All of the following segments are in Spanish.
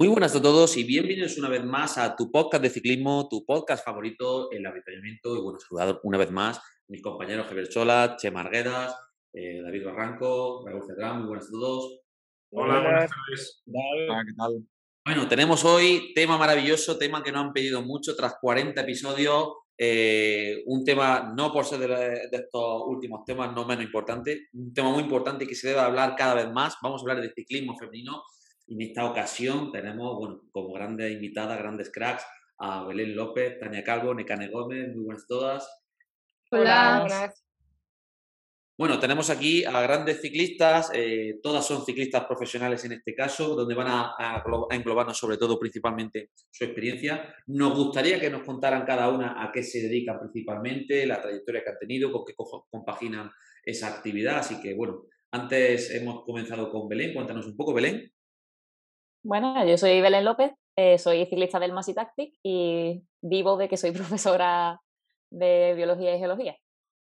Muy buenas a todos y bienvenidos una vez más a tu podcast de ciclismo, tu podcast favorito, el avituallamiento. Y bueno, saludar una vez más a mis compañeros Javier Chola, Che Marguedas, eh, David Barranco, Raúl Cedrán. Muy buenas a todos. Hola, buenas tardes. Hola, ¿qué tal? Bueno, tenemos hoy tema maravilloso, tema que nos han pedido mucho tras 40 episodios. eh, un tema, no por ser de, de estos últimos temas, no menos importante, un tema muy importante y que se debe hablar cada vez más. Vamos a hablar de ciclismo femenino en esta ocasión tenemos, bueno, como grandes invitadas, grandes cracks, a Belén López, Tania Calvo, Necane Gómez, muy buenas todas. Hola. Bueno, tenemos aquí a grandes ciclistas, eh, todas son ciclistas profesionales en este caso, donde van a, a glo- a englobarnos sobre todo principalmente su experiencia. Nos gustaría que nos contaran cada una a qué se dedican principalmente, la trayectoria que han tenido, con qué co- compaginan esa actividad. Así que bueno, antes hemos comenzado con Belén, cuéntanos un poco, Belén. Bueno, yo soy Belén López, eh, soy ciclista del Masi Tactic y vivo de que soy profesora de biología y geología.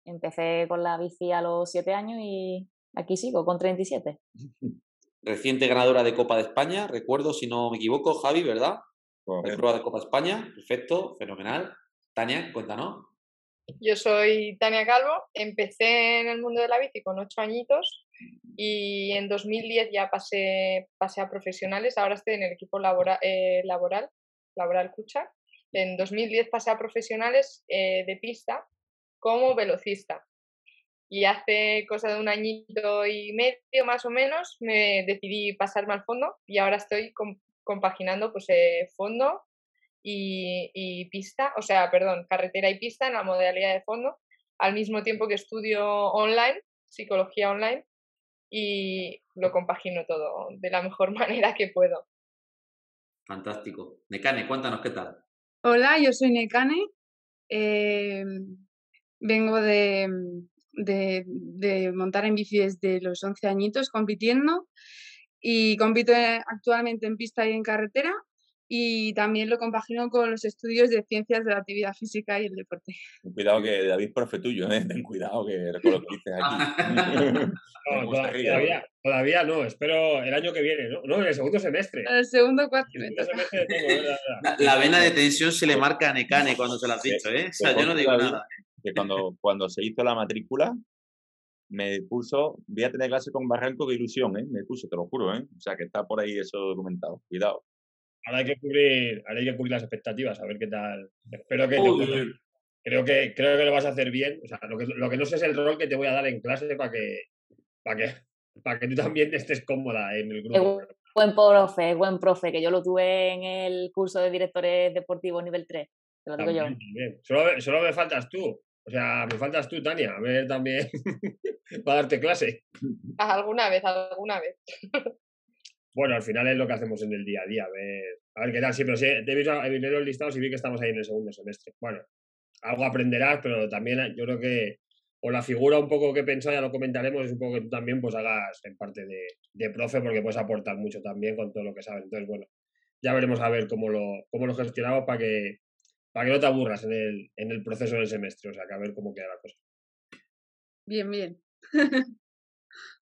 Empecé con la bici a los 7 años y aquí sigo con 37. Reciente ganadora de Copa de España, recuerdo, si no me equivoco, Javi, ¿verdad? De prueba de Copa de España, perfecto, fenomenal. Tania, cuéntanos. Yo soy Tania Calvo, empecé en el mundo de la bici con ocho añitos y en 2010 ya pasé, pasé a profesionales, ahora estoy en el equipo labora- eh, laboral, laboral Cucha. En 2010 pasé a profesionales eh, de pista como velocista y hace cosa de un añito y medio más o menos me decidí pasarme al fondo y ahora estoy com- compaginando pues eh, fondo y, y pista, o sea, perdón, carretera y pista en la modalidad de fondo, al mismo tiempo que estudio online, psicología online, y lo compagino todo de la mejor manera que puedo. Fantástico. Necane, cuéntanos qué tal. Hola, yo soy Nekane. eh, vengo de, de, de montar en bici desde los 11 añitos compitiendo y compito actualmente en pista y en carretera y también lo compagino con los estudios de ciencias de la actividad física y el deporte. Cuidado que David, profe tuyo, ¿eh? Ten cuidado que con lo que dices aquí. No, todavía, todavía no, espero el año que viene, ¿no? No, en el segundo semestre. El segundo cuatro El segundo tengo, ¿verdad? La, la vena de tensión se le marca a Necane cuando se lo has dicho, ¿eh? O sea, yo no digo nada. Que cuando, cuando se hizo la matrícula, me puso, voy a tener clase con Barranco, qué ilusión, ¿eh? Me puso, te lo juro, ¿eh? O sea, que está por ahí eso documentado. Cuidado. Ahora hay que cubrir, ahora hay que cubrir las expectativas, a ver qué tal. Espero que te creo que creo que lo vas a hacer bien. O sea, lo que, lo que no sé es el rol que te voy a dar en clase para que, para que, para que tú también estés cómoda en el grupo. bu- buen profe, buen profe, que yo lo tuve en el curso de directores deportivos nivel 3. Te lo digo yo. También. Solo, me- solo me faltas tú. O sea, me faltas tú, Tania, a ver también para darte clase. Alguna vez, alguna vez. Bueno, al final es lo que hacemos en el día a día, a ver, a ver qué tal. Sí, pero sí, he visto he los listados y vi que estamos ahí en el segundo semestre. Bueno, algo aprenderás, pero también yo creo que o la figura un poco que pensado, ya lo comentaremos, es un poco que tú también pues hagas en parte de, de profe, porque puedes aportar mucho también con todo lo que sabes. Entonces, bueno, ya veremos a ver cómo lo, cómo lo gestionamos para que, para que no te aburras en el, en el proceso del semestre, o sea, que a ver cómo queda la cosa. Bien, bien.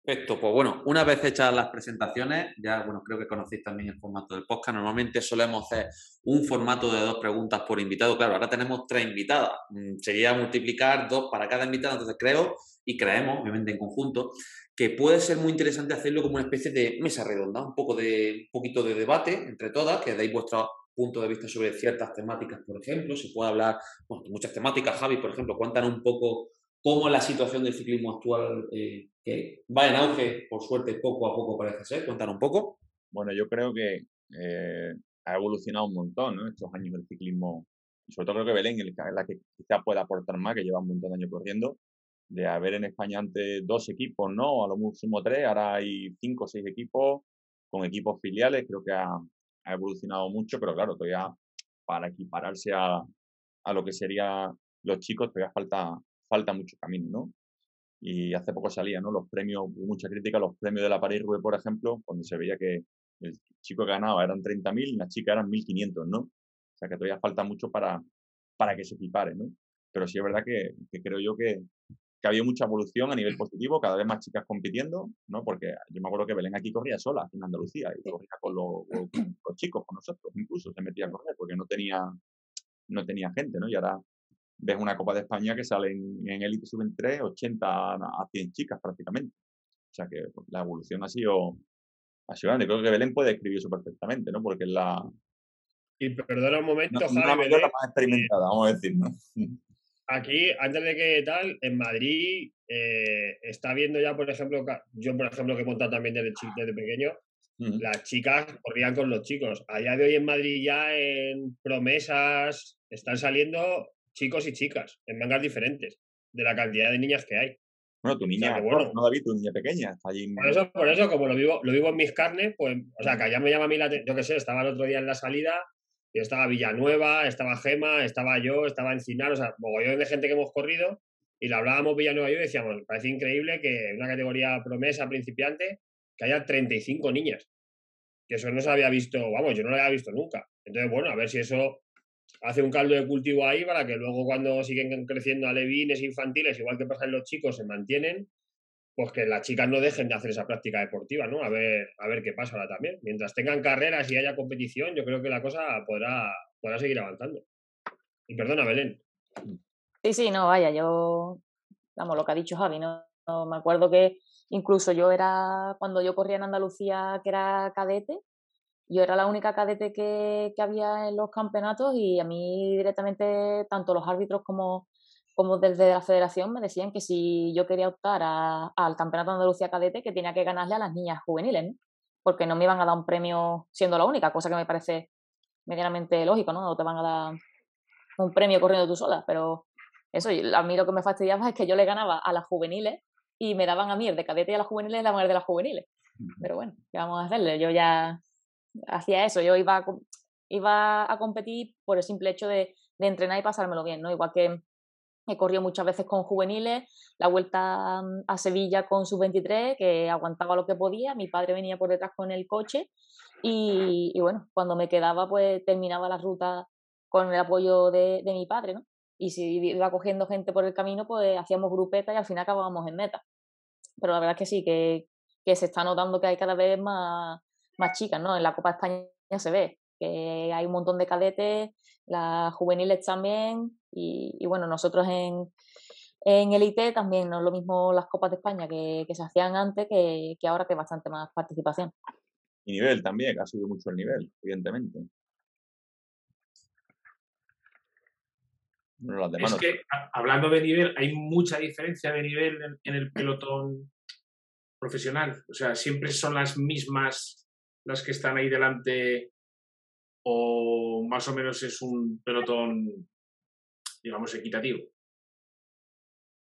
Perfecto, pues bueno, una vez hechas las presentaciones, ya bueno, creo que conocéis también el formato del podcast. Normalmente solemos hacer un formato de dos preguntas por invitado. Claro, ahora tenemos tres invitadas. Mm, Sería multiplicar dos para cada invitado. Entonces creo y creemos, obviamente en conjunto, que puede ser muy interesante hacerlo como una especie de mesa redonda, un poco de un poquito de debate entre todas, que deis vuestro punto de vista sobre ciertas temáticas, por ejemplo. Se puede hablar, bueno, muchas temáticas. Javi, por ejemplo, cuéntanos un poco cómo la situación del ciclismo actual, eh, que va en auge, por suerte, poco a poco parece ser. Cuéntanos un poco. Bueno, yo creo que eh, ha evolucionado un montón, ¿no? Estos años del ciclismo. Y sobre todo creo que Belén es la que quizá pueda aportar más, que lleva un montón de años corriendo. De haber en España antes dos equipos, ¿no? A lo sumo tres, ahora hay cinco o seis equipos con equipos filiales. Creo que ha, ha evolucionado mucho, pero claro, todavía para equipararse a, a lo que sería los chicos, todavía falta, falta mucho camino, ¿no? Y hace poco salía, ¿no? Los premios, mucha crítica, los premios de la París Roubaix, por ejemplo, cuando se veía que el chico que ganaba eran 30.000 y la chica eran 1.500, ¿no? O sea que todavía falta mucho para, para que se equipare, ¿no? Pero sí es verdad que, que creo yo que, que ha habido mucha evolución a nivel positivo, cada vez más chicas compitiendo, ¿no? Porque yo me acuerdo que Belén aquí corría sola en Andalucía y corría con los, los chicos, con nosotros, incluso se metía a correr porque no tenía, no tenía gente, ¿no? Y ahora ves una Copa de España que sale en Elite Suben 3, 80 a 100 chicas prácticamente. O sea que la evolución ha sido, ha sido grande. Creo que Belén puede escribir eso perfectamente, ¿no? Porque es la... Y perdona un momento, no, Javi, la Belén, más experimentada, vamos a decir, ¿no? aquí, antes de que tal, en Madrid eh, está viendo ya, por ejemplo, yo, por ejemplo, que he montado también desde, desde pequeño, las chicas corrían con los chicos. A día de hoy en Madrid ya en promesas están saliendo chicos y chicas en mangas diferentes de la cantidad de niñas que hay. Bueno, tu niña, que no, bueno. no David, tu niña pequeña, allí. en- Por eso, por eso, como lo vivo, lo vivo en mis carnes, pues, o sea, que allá me llama a mí la atención. Yo qué sé, estaba el otro día en la salida, y estaba Villanueva, estaba Gema, estaba yo, estaba Encinar, o sea, mogollón de gente que hemos corrido, y le hablábamos Villanueva y yo y decíamos, "Me parece increíble que en una categoría promesa principiante, que haya 35 niñas. Que eso no se había visto, vamos, yo no lo había visto nunca. Entonces, bueno, a ver si eso hace un caldo de cultivo ahí para que luego cuando siguen creciendo alevines infantiles, igual que pasa en los chicos, se mantienen pues que las chicas no dejen de hacer esa práctica deportiva, ¿no? A ver, a ver qué pasa ahora también. Mientras tengan carreras y haya competición, yo creo que la cosa podrá, podrá seguir avanzando. Y perdona, Belén. Sí, sí, no, vaya, yo, vamos, lo que ha dicho Javi, no, no, me acuerdo que incluso yo era, cuando yo corría en Andalucía, que era cadete, yo era la única cadete que, que había en los campeonatos y a mí directamente, tanto los árbitros como, como desde la federación me decían que si yo quería optar a- al campeonato de Andalucía cadete, que tenía que ganarle a las niñas juveniles, ¿no? Porque no me iban a dar un premio siendo la única, cosa que me parece medianamente lógico, ¿no? No te van a dar un premio corriendo tú sola, pero eso, a mí lo que me fastidiaba es que yo le ganaba a las juveniles y me daban a mí el de cadete y a las juveniles y daban el de las juveniles. Pero bueno, ¿qué vamos a hacerle? Yo ya hacía eso, yo iba a, iba a competir por el simple hecho de, de entrenar y pasármelo bien, ¿no? Igual que he corrido muchas veces con juveniles, la vuelta mm, a Sevilla con sub-23, que aguantaba lo que podía, mi padre venía por detrás con el coche y, y bueno, cuando me quedaba pues terminaba la ruta con el apoyo de, de mi padre, ¿no? Y si iba cogiendo gente por el camino, pues hacíamos grupetas y al final acabábamos en meta. Pero la verdad es que sí, que, que se está notando que hay cada vez más, más chicas, ¿no? En la Copa de España se ve que hay un montón de cadetes, las juveniles también, y, y bueno, nosotros en, en Elite también, no es lo mismo las Copas de España que, que se hacían antes que, que ahora que hay bastante más participación. Y nivel también, que ha subido mucho el nivel, evidentemente. Bueno, las demás Es no- que, hablando de nivel, hay mucha diferencia de nivel en, en el pelotón profesional. O sea, siempre son las mismas las que están ahí delante o más o menos es un pelotón, digamos, equitativo.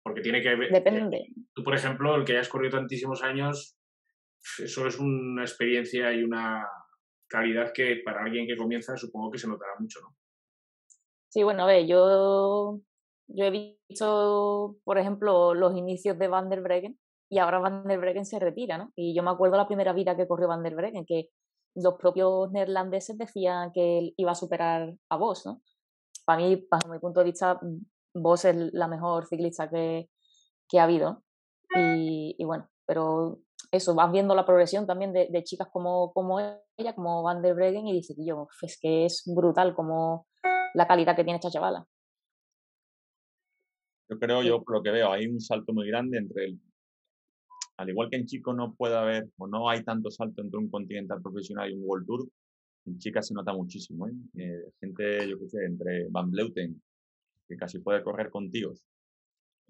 Porque tiene que ver... Depende. Tú, por ejemplo, el que hayas corrido tantísimos años, eso es una experiencia y una calidad que para alguien que comienza supongo que se notará mucho, ¿no? Sí, bueno, a ver, yo, yo he visto, por ejemplo, los inicios de Van der Breggen y ahora Van der Breggen se retira, ¿no? Y yo me acuerdo la primera vida que corrió Van der Breggen, que los propios neerlandeses decían que él iba a superar a Vos, ¿no? Para mí, bajo mi punto de vista, Vos es la mejor ciclista que, que ha habido. Y, y bueno, pero eso, vas viendo la progresión también de, de chicas como, como ella, como Van der Breggen, y dices, yo, es que es brutal como la calidad que tiene esta chavala. Yo creo, yo por lo que veo, hay un salto muy grande entre el. Al igual que en chicos no puede haber, o no hay tanto salto entre un continental profesional y un World Tour, en chicas se nota muchísimo. ¿eh? Eh, gente, yo qué sé, entre Van Bleuten, que casi puede correr con tíos,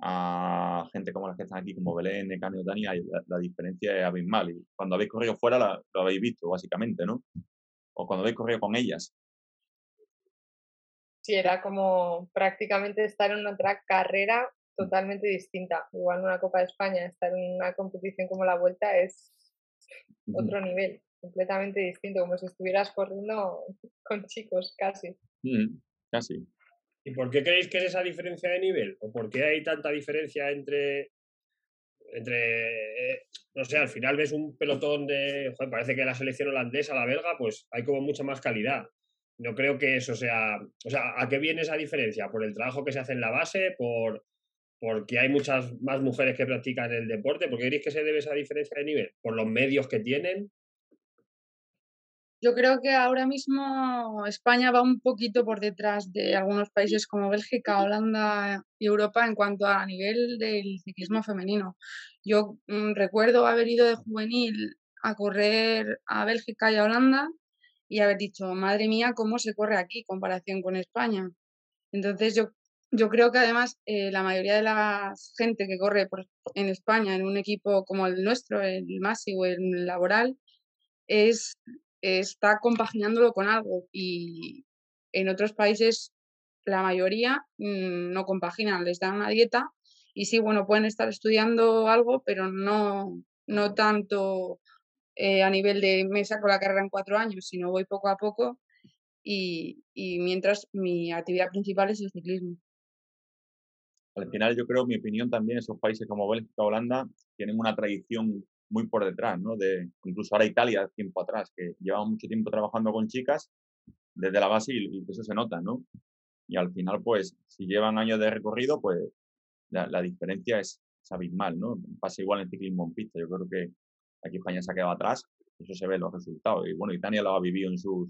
a gente como las que están aquí, como Belén, Necane o Tania, y la, diferencia es abismal. Y cuando habéis corrido fuera, lo habéis visto, básicamente, ¿no? O cuando habéis corrido con ellas. Sí, era como prácticamente estar en otra carrera totalmente distinta. Igual en una Copa de España, estar en una competición como la Vuelta es otro nivel. completamente distinto, como si estuvieras corriendo con chicos casi. Mm, casi. ¿Y por qué creéis que es esa diferencia de nivel? ¿O por qué hay tanta diferencia entre, entre eh, no sé, al final ves un pelotón de, joder, parece que la selección holandesa, la belga, pues hay como mucha más calidad. No creo que eso sea, o sea, ¿a qué viene esa diferencia? ¿Por el trabajo que se hace en la base? ¿Por porque hay muchas más mujeres que practican el deporte? ¿Por qué creéis que se debe esa diferencia de nivel? ¿Por los medios que tienen? Yo creo que ahora mismo España va un poquito por detrás de algunos países como Bélgica, Holanda y Europa en cuanto a nivel del ciclismo femenino. Yo mm, recuerdo haber ido de juvenil a correr a Bélgica y a Holanda y haber dicho, madre mía, cómo se corre aquí en comparación con España. Entonces yo, yo creo que además eh, la mayoría de la gente que corre en España en un equipo como el nuestro, el MASI o el laboral, es está compaginándolo con algo y en otros países la mayoría mm, no compaginan, les dan una dieta y sí, bueno, pueden estar estudiando algo, pero no, no tanto eh, a nivel de me saco la carrera en cuatro años, sino voy poco a poco y, y mientras mi actividad principal es el ciclismo. Al final yo creo, mi opinión también, esos países como Bélgica, Holanda, tienen una tradición muy por detrás, ¿no? De, incluso ahora Italia, tiempo atrás, que llevaba mucho tiempo trabajando con chicas desde la base y, eso se nota, ¿no? Y al final, pues, si llevan años de recorrido, pues la, diferencia es, abismal, ¿no? Pasa igual en ciclismo en pista. Yo creo que aquí España se ha quedado atrás, eso se ve en los resultados. Y bueno, Italia lo ha vivido en sus,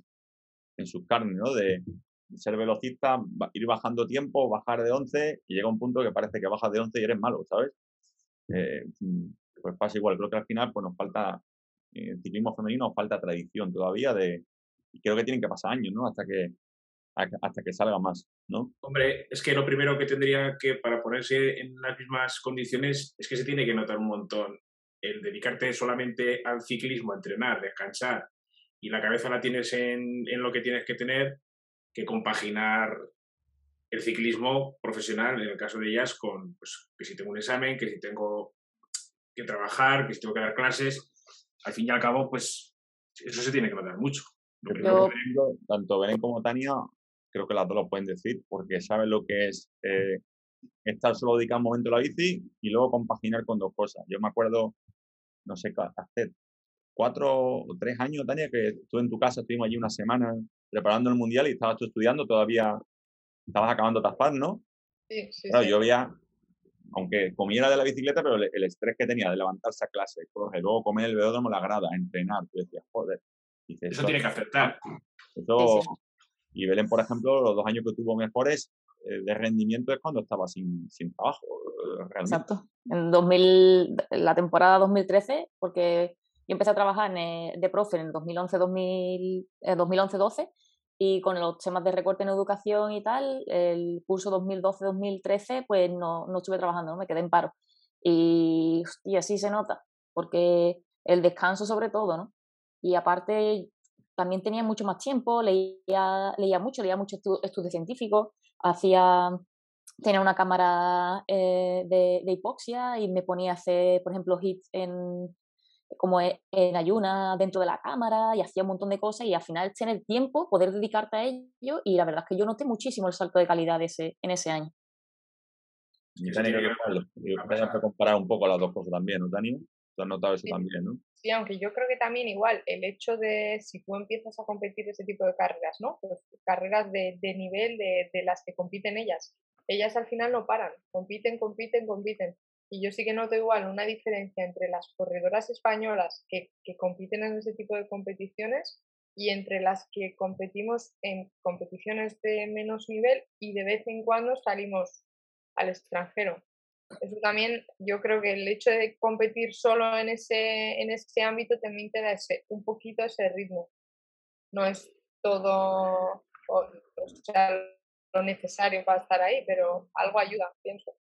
en sus carnes, ¿no? De ser velocista, ir bajando tiempo, bajar de 11 y llega un punto que parece que bajas de 11 y eres malo, ¿sabes? Eh, pues pasa igual. Creo que al final pues nos falta, en el ciclismo femenino nos falta tradición todavía de, y creo que tienen que pasar años, ¿no? Hasta que, hasta que salga más, ¿no? Hombre, es que lo primero que tendría que, para ponerse en las mismas condiciones, es que se tiene que notar un montón el dedicarte solamente al ciclismo, a entrenar, descansar, y la cabeza la tienes en, en lo que tienes que tener, que compaginar el ciclismo profesional, en el caso de ellas, con pues, que si tengo un examen, que si tengo que trabajar, que si tengo que dar clases, al fin y al cabo, pues eso se tiene que notar mucho. tanto Belén como Tania, creo que las dos lo pueden decir, porque saben lo que es eh, estar solo dedicado un momento a la bici y luego compaginar con dos cosas. Yo me acuerdo, no sé, hace cuatro o tres años, Tania, que estuve en tu casa, estuvimos allí una semana preparando el mundial y estabas tú estudiando, todavía estabas acabando TAFAD, ¿no? Sí, sí. Claro, yo veía aunque comiera de la bicicleta, pero el, estrés que tenía de levantarse a clase, coger, luego comer el velódromo, la grada, entrenar, tú decías, joder. eso tiene que afectar. y Belén, por ejemplo, los dos años que tuvo mejores eh, de rendimiento es cuando estaba sin, sin trabajo. Eh, Exacto. En 2000, la temporada 2013, porque yo empecé a trabajar en, de profe en el 2011-12 y con los temas de recorte en educación y tal, el curso 2012-2013, pues no, no, estuve trabajando, ¿no? me quedé en paro. Y, y así se nota, porque el descanso sobre todo, ¿no? Y aparte también tenía mucho más tiempo, leía, leía mucho, leía mucho estudios científicos, hacía, tenía una cámara eh, de, de, hipoxia y me ponía a hacer, por ejemplo, hits en, como e, en ayuna dentro de la cámara y hacía un montón de cosas y al final tener tiempo, poder dedicarte a ello y la verdad es que yo noté muchísimo el salto de calidad ese, en ese año. Y Tania, que comparar un poco las dos cosas también, ¿no, Tania? ¿Tú has notado eso también, no? Sí, aunque yo creo que también igual el hecho de si tú empiezas a competir ese tipo de carreras, ¿no? Pues carreras de, de nivel de, de las que compiten ellas. Ellas al final no paran, compiten, compiten, compiten. Y yo sí que noto igual una diferencia entre las corredoras españolas que, compiten en ese tipo de competiciones y entre las que competimos en competiciones de menos nivel y de vez en cuando salimos al extranjero. Eso también, yo creo que el hecho de competir solo en ese, en ese ámbito también te da ese, un poquito ese ritmo. No es todo lo necesario para estar ahí, pero algo ayuda, pienso.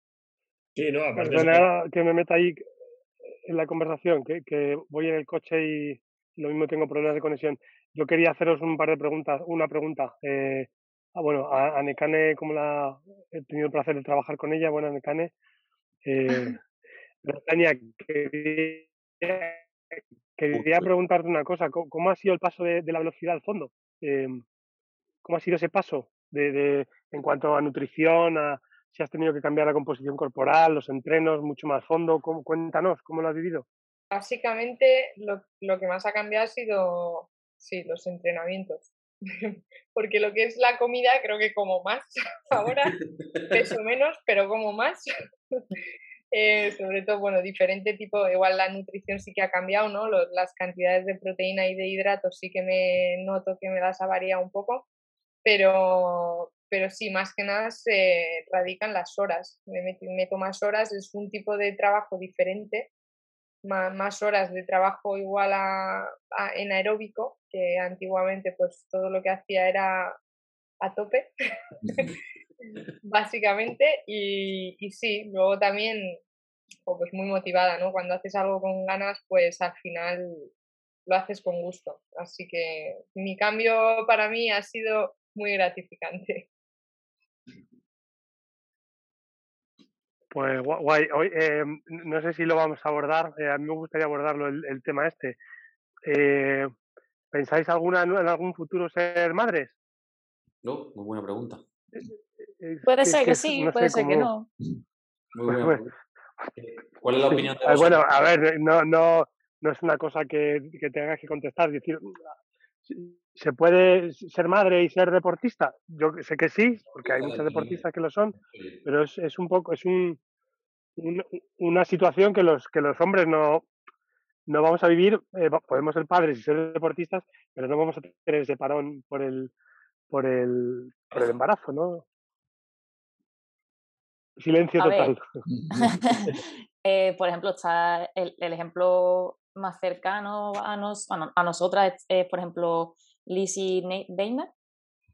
Sí, no, aparte. que me meta ahí en la conversación, que, que voy en el coche y lo mismo tengo problemas de conexión. Yo quería haceros un par de preguntas. Una pregunta. Eh, ah, bueno, a, Necane, como la he tenido el placer de trabajar con ella, bueno, Necane. Eh, Tania, quería quería preguntarte una cosa. ¿Cómo, ha sido el paso de, la velocidad al fondo? Em, ¿Cómo ha sido ese paso de, en cuanto a nutrición, a si has tenido que cambiar la composición corporal, los entrenos, mucho más fondo? cuéntanos, ¿cómo lo has vivido? Básicamente lo, lo que más ha cambiado ha sido sí, los entrenamientos. Porque lo que es la comida creo que como más ahora, peso menos, pero como más. Eh, sobre todo, bueno, diferente tipo, igual la nutrición sí que ha cambiado, ¿no? las cantidades de proteína y de hidratos sí que me noto que me las ha variado un poco, pero, pero sí, más que nada se radican las horas. Me meto más horas, es un tipo de trabajo diferente más, horas de trabajo igual a, en aeróbico, que antiguamente pues todo lo que hacía era a tope, básicamente, y, y, sí, luego también pues muy motivada, ¿no? Cuando haces algo con ganas, pues al final lo haces con gusto. Así que mi cambio para mí ha sido muy gratificante. Pues guay. Hoy, eh, no sé si lo vamos a abordar. Eh, a mí me gustaría abordarlo el, tema este. Eh, ¿Pensáis alguna en algún futuro ser madres? No, muy buena pregunta. puede ser que, sí, puede ser que no. Muy buena ¿Cuál es la opinión de vosotros? Bueno, a ver, no, no, no es una cosa que, que tengas que contestar. decir, ¿Se puede ser madre y ser deportista? Yo sé que sí, porque hay muchos deportistas que lo son, pero es, es un poco, es un, una situación que los, que los hombres no, no vamos a vivir, eh, podemos ser padres y ser deportistas, pero no vamos a tener ese parón por el, por el, por el embarazo, ¿no? Silencio total. eh, por ejemplo, está el, el, ejemplo más cercano a, nos, a, nosotras es, por ejemplo, Lizzie Weiner,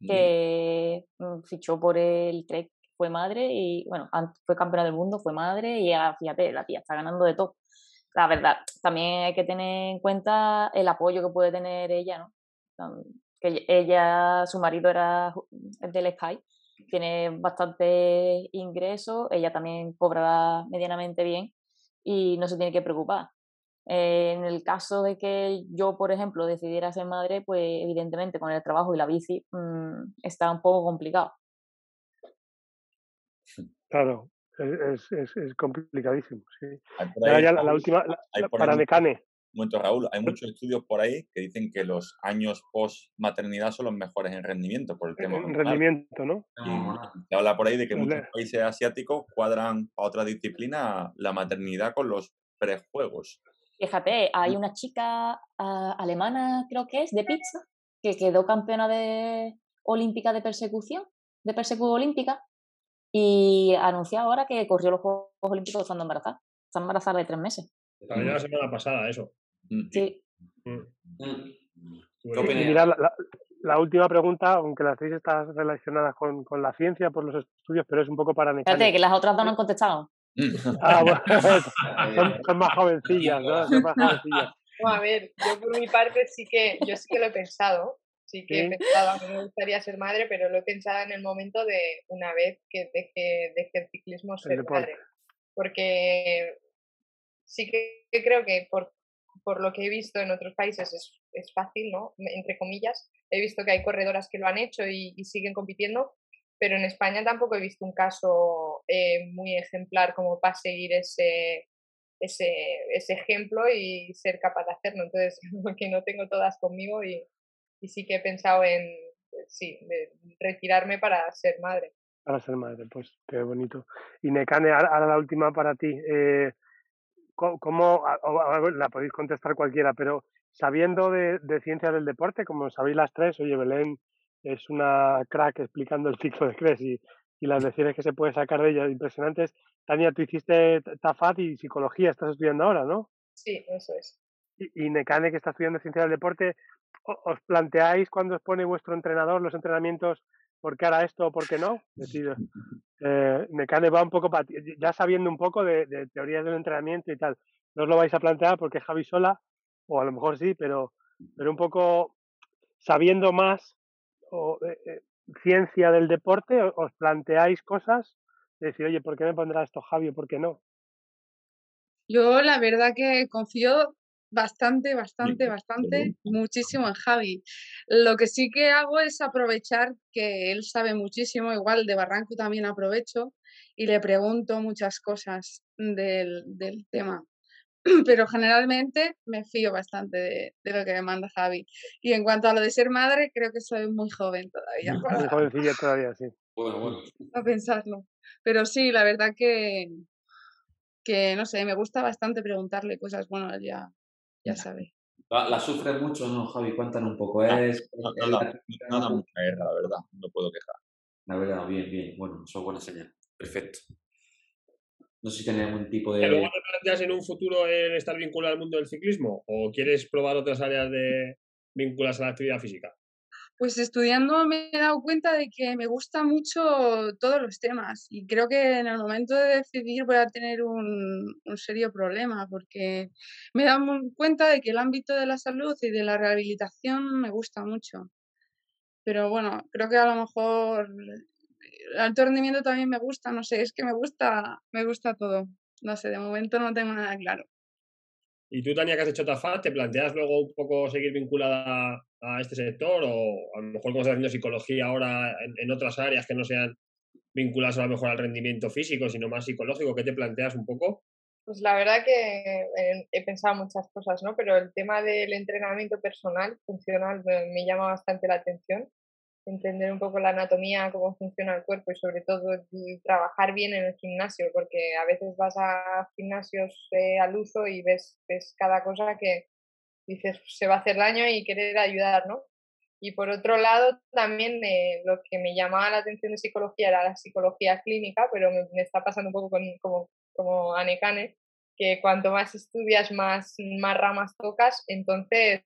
que mm, fichó por el Trek, fue madre y, bueno, fue campeona del mundo, fue madre y ya, fíjate, la tía está ganando de todo. La verdad, también hay que tener en cuenta el apoyo que puede tener ella, ¿no? Que ella, su marido era del Sky, tiene bastante ingresos, ella también cobrará medianamente bien y no se tiene que preocupar. Eh, en el caso de que yo, por ejemplo, decidiera ser madre, pues evidentemente con el trabajo y la bici mmm, está un poco complicado. Claro, es, es, es complicadísimo. Sí. ya la, última, para Mecane. Un momento, Raúl, hay muchos estudios por ahí que dicen que los años post maternidad son los mejores en rendimiento por el tema. En rendimiento, ¿no? Y se habla por ahí de que muchos países asiáticos cuadran a otra disciplina la maternidad con los prejuegos. Fíjate, hay una chica ah, alemana, creo que es, de pizza, que quedó campeona de olímpica de persecución, de persecución olímpica, y anunció ahora que corrió los Juegos Olímpicos estando embarazada. Está embarazada de tres meses. También la semana pasada, eso. Mm. Sí. Mm. Mm. la, última pregunta, aunque las seis están relacionadas con, con, la ciencia por los estudios, pero es un poco para Fíjate, que las otras dos no han contestado. Ah, bueno, son, más jovencillas, ¿no? Son más jovencillas. a ver, yo por mi parte sí que, yo sí que lo he pensado, sí que he pensado, a mí me gustaría ser madre, pero lo he pensado en el momento de una vez que deje, deje el ciclismo ser madre. Porque sí que creo que por, por lo que he visto en otros países es, es fácil, ¿no? Entre comillas, he visto que hay corredoras que lo han hecho y, y siguen compitiendo, pero en España tampoco he visto un caso eh, muy ejemplar como para seguir ese, ese, ese, ejemplo y ser capaz de hacerlo. Entonces, que no tengo todas conmigo y, y sí que he pensado en sí, retirarme para ser madre. Para ser madre, pues qué bonito. Y Necane, ahora la última para ti. Eh, ¿Cómo, la podéis contestar cualquiera, pero sabiendo de ciencia del deporte, como sabéis las tres, oye, Belén es una crack explicando el ciclo de Cres y, y las lecciones que se puede sacar de ella impresionantes. Tania, tú hiciste TAFAT y psicología, estás estudiando ahora, ¿no? Sí, eso es. Y, y Necane, que está estudiando ciencia del deporte, ¿os planteáis cuando os pone vuestro entrenador los entrenamientos por qué hará esto o por qué no? Es decir, eh, Necane va un poco ya sabiendo un poco de, de teorías del entrenamiento y tal. No os lo vais a plantear porque Javi sola, o a lo mejor sí, pero, pero un poco sabiendo más o eh, eh, ciencia del deporte, os planteáis cosas de decir, oye, ¿por qué me pondrá esto Javi o por qué no? Yo la verdad que confío bastante, bastante, bastante, muchísimo en Javi. Lo que sí que hago es aprovechar que él sabe muchísimo, igual de Barranco también aprovecho y le pregunto muchas cosas del, del tema. Pero generalmente me fío bastante de, de, lo que me manda Javi. Y en cuanto a lo de ser madre, creo que soy muy joven todavía. Muy jovencilla todavía, sí. Bueno, bueno. A pensarlo. Pero sí, la verdad que, que no sé, me gusta bastante preguntarle cosas, bueno, ya, ya sabe. La, la sufre mucho, ¿no, Javi? Cuéntanos un poco. Es, No, no, no da mucha guerra, la verdad. No puedo quejar. La verdad, bien, bien. Bueno, eso es buena señal. Perfecto. No sé si tenéis algún tipo ¿Que luego de... te planteas en un futuro el estar vinculado al mundo del ciclismo? ¿O quieres probar otras áreas de vinculadas a la actividad física? Pues estudiando me he dado cuenta de que me gustan mucho todos los temas y creo que en el momento de decidir voy a tener un, un serio problema porque me he dado cuenta de que el ámbito de la salud y de la rehabilitación me gusta mucho. Pero bueno, creo que a lo mejor alto rendimiento también me gusta, no sé, es que me gusta, me gusta todo. No sé, de momento no tengo nada claro. ¿Y tú, Tania, que has hecho TAFAT, te planteas luego un poco seguir vinculada a este sector? O a lo mejor como estás haciendo psicología ahora en, en otras áreas que no sean vinculadas a lo mejor al rendimiento físico, sino más psicológico, ¿qué te planteas un poco? Pues la verdad que eh, he pensado muchas cosas, ¿no? Pero el tema del entrenamiento personal, funcional, me, me llama bastante la atención. Entender un poco la anatomía, cómo funciona el cuerpo y sobre todo trabajar bien en el gimnasio, porque a veces vas a gimnasios eh, al uso y ves, ves cada cosa que dices se va a hacer daño y querer ayudar, ¿no? Y por otro lado, también eh, lo que me llamaba la atención de psicología era la psicología clínica, pero me, me está pasando un poco con, como, como Anekane, que cuanto más estudias, más, más ramas tocas. Entonces,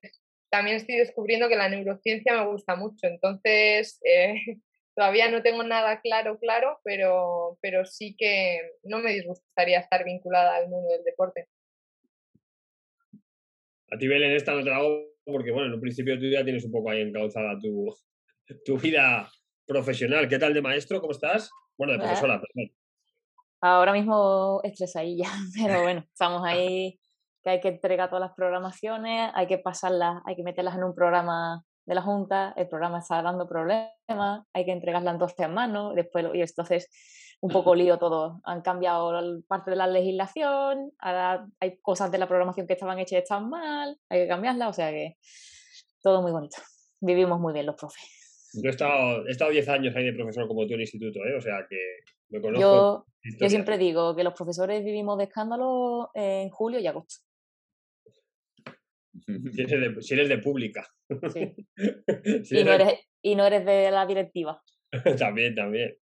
también estoy descubriendo que la neurociencia me gusta mucho. Entonces, eh, todavía no tengo nada claro, claro, pero, pero sí que no me disgustaría estar vinculada al mundo del deporte. A ti, Belén, esta no te la hago porque, bueno, en un principio de tu vida tienes un poco ahí encauzada tu, tu vida profesional. ¿Qué tal de maestro? ¿Cómo estás? Bueno, de profesora, perdón. Ahora mismo estresadilla, pero bueno, estamos ahí que hay que entregar todas las programaciones, hay que pasarlas, hay que meterlas en un programa de la Junta, el programa está dando problemas, hay que entregarlas en dos tres manos, después, y entonces un poco lío todo. Han cambiado el- parte de la legislación, ahora hay cosas de la programación que estaban hechas y están mal, hay que cambiarlas, o sea que todo muy bonito. Vivimos muy bien los profes. Yo he estado, he estado 10 años ahí de profesor como tú en instituto, ¿eh? O sea que me conozco. Yo, siempre digo que los profesores vivimos de escándalo en julio y agosto. Si eres de, si eres de pública. Sí. Si y, no eres y no eres de la directiva. también, también.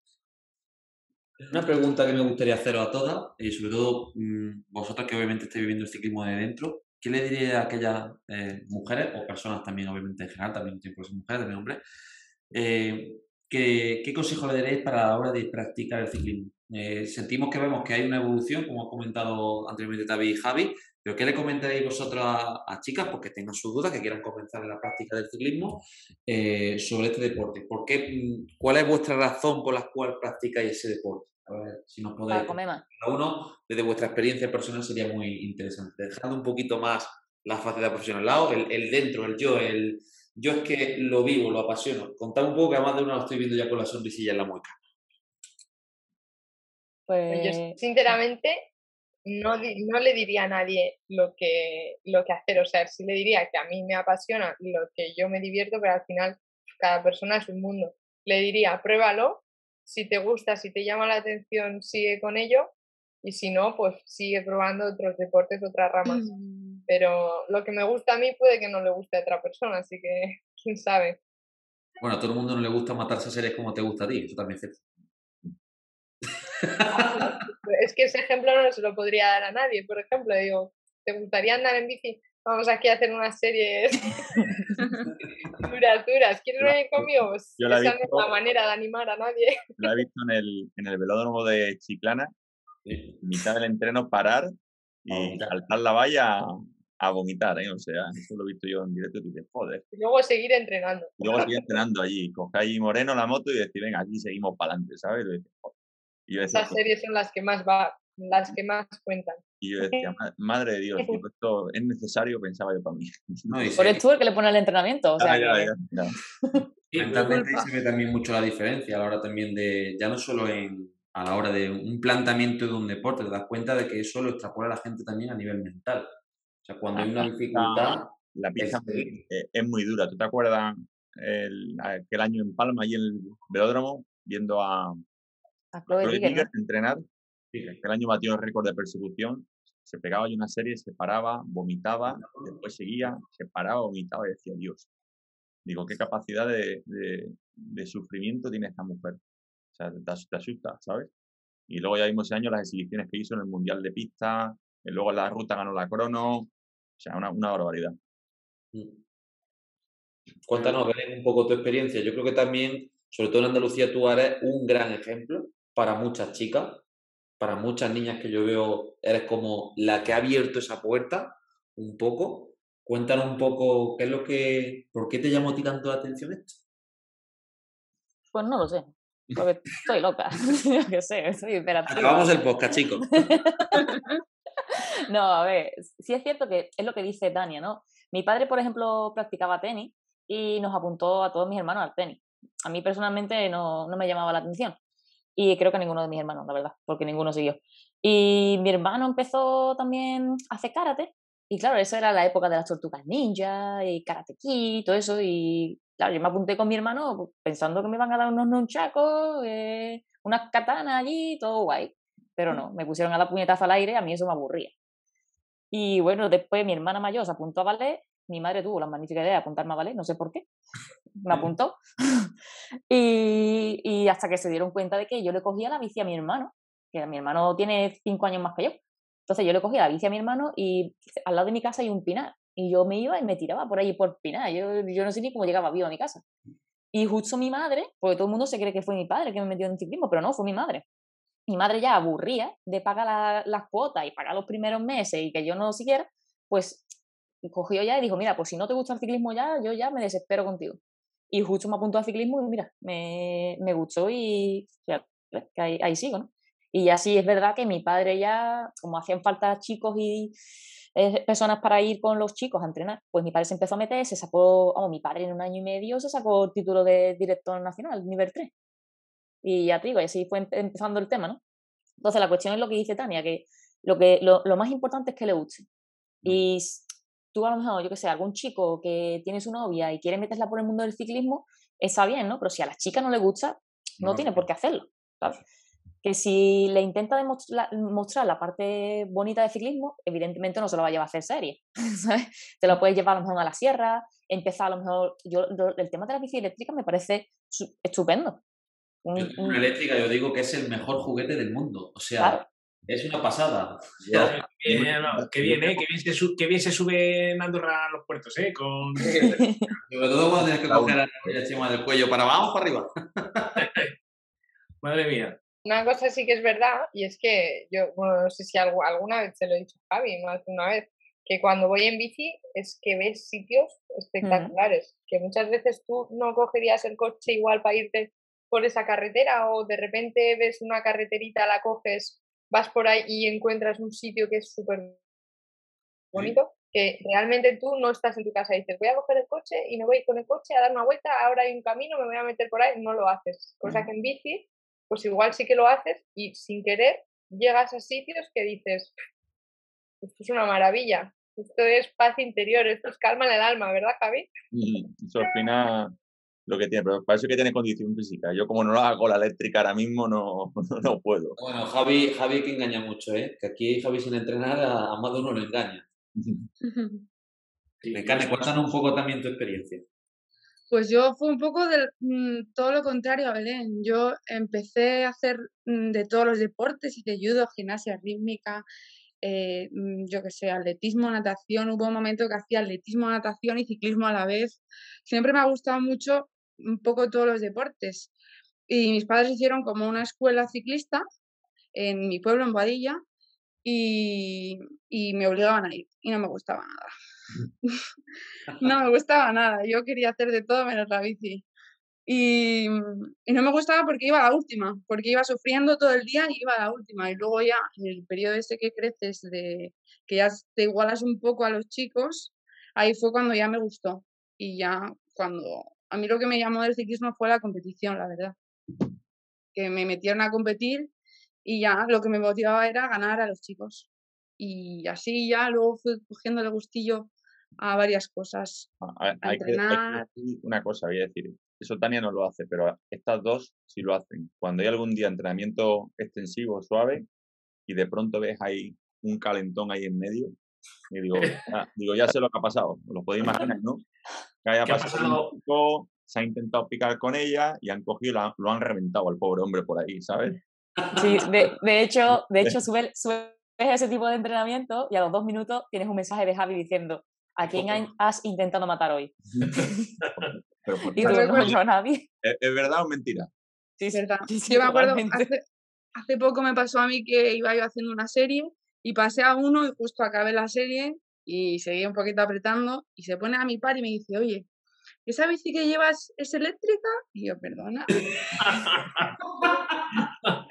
Una pregunta que me gustaría haceros a todas, y sobre todo mm, vosotras que obviamente estáis viviendo el ciclismo de dentro, ¿qué le diría a aquellas eh, mujeres, o personas también, obviamente en general, también que ser mujeres, también hombres, eh, que- ¿qué consejo le daréis para la hora de practicar el ciclismo? Eh, sentimos que vemos que hay una evolución, como ha comentado anteriormente David y Javi, pero ¿qué le comentaréis vosotros a, a chicas porque tengan sus dudas, que quieran comenzar en la práctica del ciclismo eh, sobre este deporte? ¿Por qué, mm, ¿Cuál es vuestra razón por la cual practicáis ese deporte? A ver si nos podéis Para comer más. cada uno, desde vuestra experiencia personal, sería muy interesante. Dejando un poquito más la faceta profesional al lado, el, el dentro, el yo, el yo es que lo vivo, lo apasiono. Contad un poco que además de uno lo estoy viendo ya con la sonrisilla en la mueca. Yo, Pues sinceramente, no, di- no le diría a nadie lo que, lo que hacer. O sea, sí le diría que a mí me apasiona lo que yo me divierto, pero al final cada persona es un mundo. Le diría, pruébalo. Si te gusta, si te llama la atención, sigue con ello. Y si no, pues sigue probando otros deportes, otras ramas. Pero lo que me gusta a mí puede que no le guste a otra persona, así que quién sabe. Bueno, a todo el mundo no le gusta matarse a seres como te gusta a ti, eso también es cierto. Es que ese ejemplo no se lo podría dar a nadie. Por ejemplo, digo, ¿te gustaría andar en bici? Vamos aquí a hacer una serie duras, duras. ¿Quieres la- venir conmigo? Pues yo la he esa no es visto- la manera de animar a nadie. Lo he visto en el, en el velódromo de Chiclana, en mitad del entreno parar y saltar la valla a, vomitar, ¿eh? O sea, eso lo he visto yo en directo y dices, joder. Y luego seguir entrenando. Y luego sigue entrenando allí, coge ahí Moreno la moto y decir, venga, aquí seguimos para adelante, ¿sabes? Y, dices, joder. Y yo decía, Esas series son las que más va, las que más cuentan. Y yo decía, madre de Dios, esto es necesario, pensaba yo para mí. Por el tú el que le pone el entrenamiento. O sea, ah, ya, ya, Mentalmente se ve también mucho la diferencia a la hora también de, ya no solo en, a la hora de un planteamiento de un deporte, te das cuenta de que eso lo extrapola a la gente también a nivel mental. O sea, cuando hay una dificultad... La pista eh, es, muy dura. ¿Tú te acuerdas el, aquel año en Palma, y en el velódromo, viendo a, a Chloe entrenar? El año batió el récord de persecución. Se pegaba y una serie, se paraba, vomitaba, después seguía, se paraba, vomitaba y decía, Dios, digo, qué capacidad de, de, sufrimiento tiene esta mujer. O sea, te, asusta, ¿sabes? Y luego ya vimos ese año las exhibiciones que hizo en el Mundial de Pista, y luego en la ruta ganó la crono, o sea, una, una barbaridad. Mm. Cuéntanos, Belén, un poco tu experiencia. Yo creo que también, sobre todo en Andalucía, tú eres un gran ejemplo para muchas chicas, para muchas niñas que yo veo, eres como la que ha abierto esa puerta un poco. Cuéntanos un poco qué es lo que, por qué te llamó a ti tanto la atención esto. Pues no lo sé, porque estoy loca. Yo qué sé, estoy Acabamos el podcast, chicos. no, a ver, sí es cierto que es lo que dice Tania, ¿no? Mi padre, por ejemplo, practicaba tenis y nos apuntó a todos mis hermanos al tenis. A mí personalmente no, no me llamaba la atención. Y creo que ninguno de mis hermanos, la verdad, porque ninguno siguió. Y mi hermano empezó también a hacer karate y claro, esa era la época de las tortugas ninja y karate y todo eso. Y claro, yo me apunté con mi hermano pensando que me iban a dar unos nunchacos, eh, unas katanas allí, todo guay. Pero no, me pusieron a la puñetazo al aire, a mí eso me aburría. Y bueno, después mi hermana mayor se apuntó a ballet, mi madre tuvo la magnífica idea de apuntarme a ballet, no sé por qué, me apuntó. y, y hasta que se dieron cuenta de que yo le cogía la bici a mi hermano, que mi hermano tiene cinco años más que yo. Entonces yo le cogía la bici a mi hermano y al lado de mi casa hay un pinar. Y yo me iba y me tiraba por ahí por pinar. Yo, yo no sé ni cómo llegaba vivo a mi casa. Y justo mi madre, porque todo el mundo se cree que fue mi padre que me metió en ciclismo, pero no, fue mi madre. Mi madre ya aburría de pagar las cuotas y pagar los primeros meses y que yo no siguiera, pues cogió ya y dijo, mira, pues si no te gusta el ciclismo ya, yo ya me desespero contigo. Y justo me apuntó al ciclismo y mira, me, me gustó y ya, ahí, ahí sigo, ¿no? Y así es verdad que mi padre ya, como hacían falta chicos y eh, personas para ir con los chicos a entrenar, pues mi padre se empezó a meter, se sacó, vamos, mi padre en un año y medio se sacó el título de director nacional, nivel 3. Y ya te digo, y así fue empezando el tema, ¿no? Entonces la cuestión es lo que dice Tania, que lo, que, lo, lo más importante es que le guste. Y tú a lo mejor, yo que sé, algún chico que tiene su novia y quiere meterla por el mundo del ciclismo, está bien, ¿no? Pero si a la chica no le gusta, no, tiene por qué hacerlo. ¿sabes? que si le intenta mostrar la parte bonita del ciclismo, evidentemente no se lo va a llevar a hacer serie, ¿sabes? Te lo puedes llevar a lo mejor a la sierra, empezar a lo mejor, yo, el tema de la bici eléctrica me parece estupendo. La eléctrica yo digo que es el mejor juguete del mundo, o sea, es una pasada. qué, bien, ¿eh? Qué bien, se, sube en Andorra a los puertos, ¿eh? Con... Sobre todo cuando tienes que coger la encima del cuello para abajo para arriba. Madre mía. Una cosa sí que es verdad, y es que yo, bueno, no sé si alguna vez se lo he dicho a Javi, más de una vez, que cuando voy en bici es que ves sitios mm. espectaculares, que muchas veces tú no cogerías el coche igual para irte por esa carretera o de repente ves una carreterita, la coges, vas por ahí y encuentras un sitio que es súper bonito, que realmente tú no estás en tu casa y dices, voy a coger el coche y me voy con el coche a dar una vuelta, ahora hay un camino, me voy a meter por ahí, no lo haces. Cosa que en bici pues igual sí que lo haces y sin querer llegas a sitios que dices, esto es una maravilla, esto es paz interior, esto es calma en el alma, ¿verdad, Javi? Eso al lo que tiene, pero para eso que tiene condición física. Yo como no lo hago la eléctrica ahora mismo, no, no puedo. Bueno, Javi, Javi que engaña mucho, ¿eh? Que aquí Javi sin entrenar a, más de uno lo engaña. Me encanta, cuéntanos un poco también tu experiencia. Pues yo fue un poco de mm, todo lo contrario a Belén. Yo empecé a hacer mm, de todos los deportes, hice judo, gimnasia rítmica, eh, mm, yo qué sé, atletismo, natación. Hubo un momento que hacía atletismo, natación y ciclismo a la vez. Siempre me ha gustado mucho un poco todos los deportes. Y mis padres hicieron como una escuela ciclista en mi pueblo, en Badilla, y, me obligaban a ir y no me gustaba nada. no me gustaba nada. Yo quería hacer de todo menos la bici. Y, y, no me gustaba porque iba a la última, porque iba sufriendo todo el día y iba a la última. Y luego ya en el periodo ese que creces, de que ya te igualas un poco a los chicos, ahí fue cuando ya me gustó. Y ya cuando a mí lo que me llamó del ciclismo fue la competición, la verdad. Que me metieron a competir y ya lo que me motivaba era ganar a los chicos. Y así ya luego fui cogiendo el gustillo a varias cosas. Ah, a, entrenar. una cosa, voy a decir. Eso Tania no lo hace, pero estas dos sí lo hacen. Cuando hay algún día entrenamiento extensivo, suave, y de pronto ves ahí un calentón ahí en medio, y digo, ah, digo ya sé lo que ha pasado. Lo podéis imaginar, ¿no? Que haya pasado, se ha intentado picar con ella y han cogido, lo han reventado al pobre hombre por ahí, ¿sabes? Sí, de, de hecho, de hecho sube, sube ese tipo de entrenamiento y a los dos minutos tienes un mensaje de Javi diciendo ¿a quién has intentado matar hoy? y tú no, a nadie. ¿Es, verdad o mentira? Sí, es verdad. yo me acuerdo, hace, hace, poco me pasó a mí que iba yo haciendo una serie y pasé a uno y justo acabé la serie y seguí un poquito apretando y se pone a mi par y me dice, oye, ¿esa bici que llevas es eléctrica? Y yo, perdona.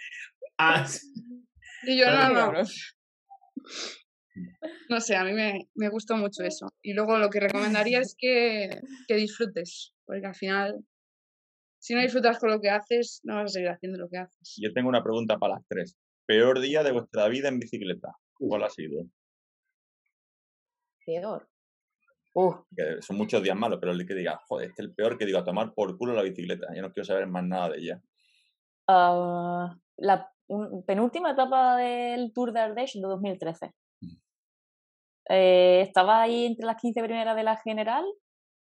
Ah, y yo, no, no. No sé, a mí me, me, gustó mucho eso. Y luego lo que recomendaría es que, que, disfrutes, porque al final, si no disfrutas con lo que haces, no vas a seguir haciendo lo que haces. Yo tengo una pregunta para las tres. ¿Peor día de vuestra vida en bicicleta? ¿Cuál ha sido? Peor. son muchos días malos, pero el que diga, joder, este es el peor que digo, a tomar por culo la bicicleta. Yo no quiero saber más nada de ella. Uh, la penúltima etapa del Tour de Ardèche de 2013. Mm. Eh, estaba ahí entre las 15 primeras de la general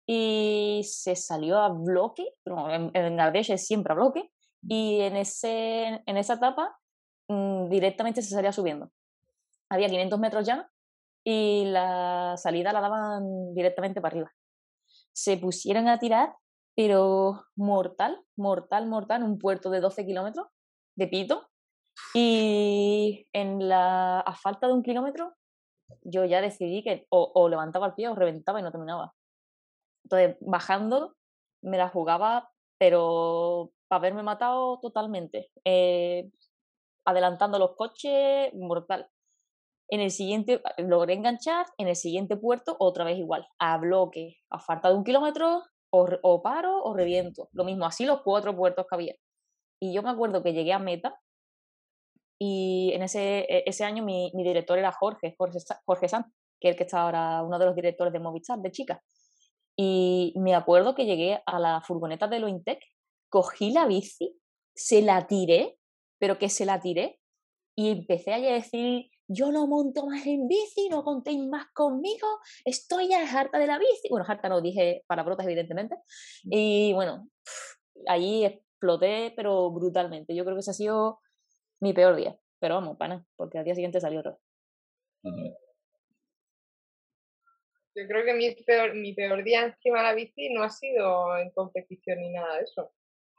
y se salió a bloque, en, en Ardèche es siempre a bloque, mm. y en, ese, en esa etapa mm, directamente se salía subiendo. Había 500 metros ya y la salida la daban directamente para arriba. Se pusieron a tirar, pero mortal, mortal, mortal, un puerto de 12 kilómetros de pito. Y en la, a falta de un kilómetro, yo ya decidí que o, levantaba el pie o reventaba y no terminaba. Entonces, bajando, me la jugaba, pero para haberme matado totalmente. Eh, adelantando los coches, mortal. En el siguiente, logré enganchar, en el siguiente puerto, otra vez igual, a bloque, a falta de un kilómetro, o, o paro o reviento. Lo mismo, así los cuatro puertos que había. Y yo me acuerdo que llegué a meta y en ese, e, ese año mi, mi director era Jorge, Jorge, Jorge Sanz, que es el que está ahora uno de los directores de Movistar, de chicas. Y me acuerdo que llegué a la furgoneta de Lointec, cogí la bici, se la tiré, pero que se la tiré, y empecé a decir, yo no monto más en bici, no contéis más conmigo, estoy ya harta de la bici. Bueno, harta no dije para brotas, evidentemente. Mm. Y bueno, ahí exploté, pero brutalmente. Yo creo que ese ha sido mi peor día. Pero vamos, pana, porque al día siguiente salió otro. Yo creo que mi peor, mi peor día encima de la bici no ha sido en competición ni nada de eso.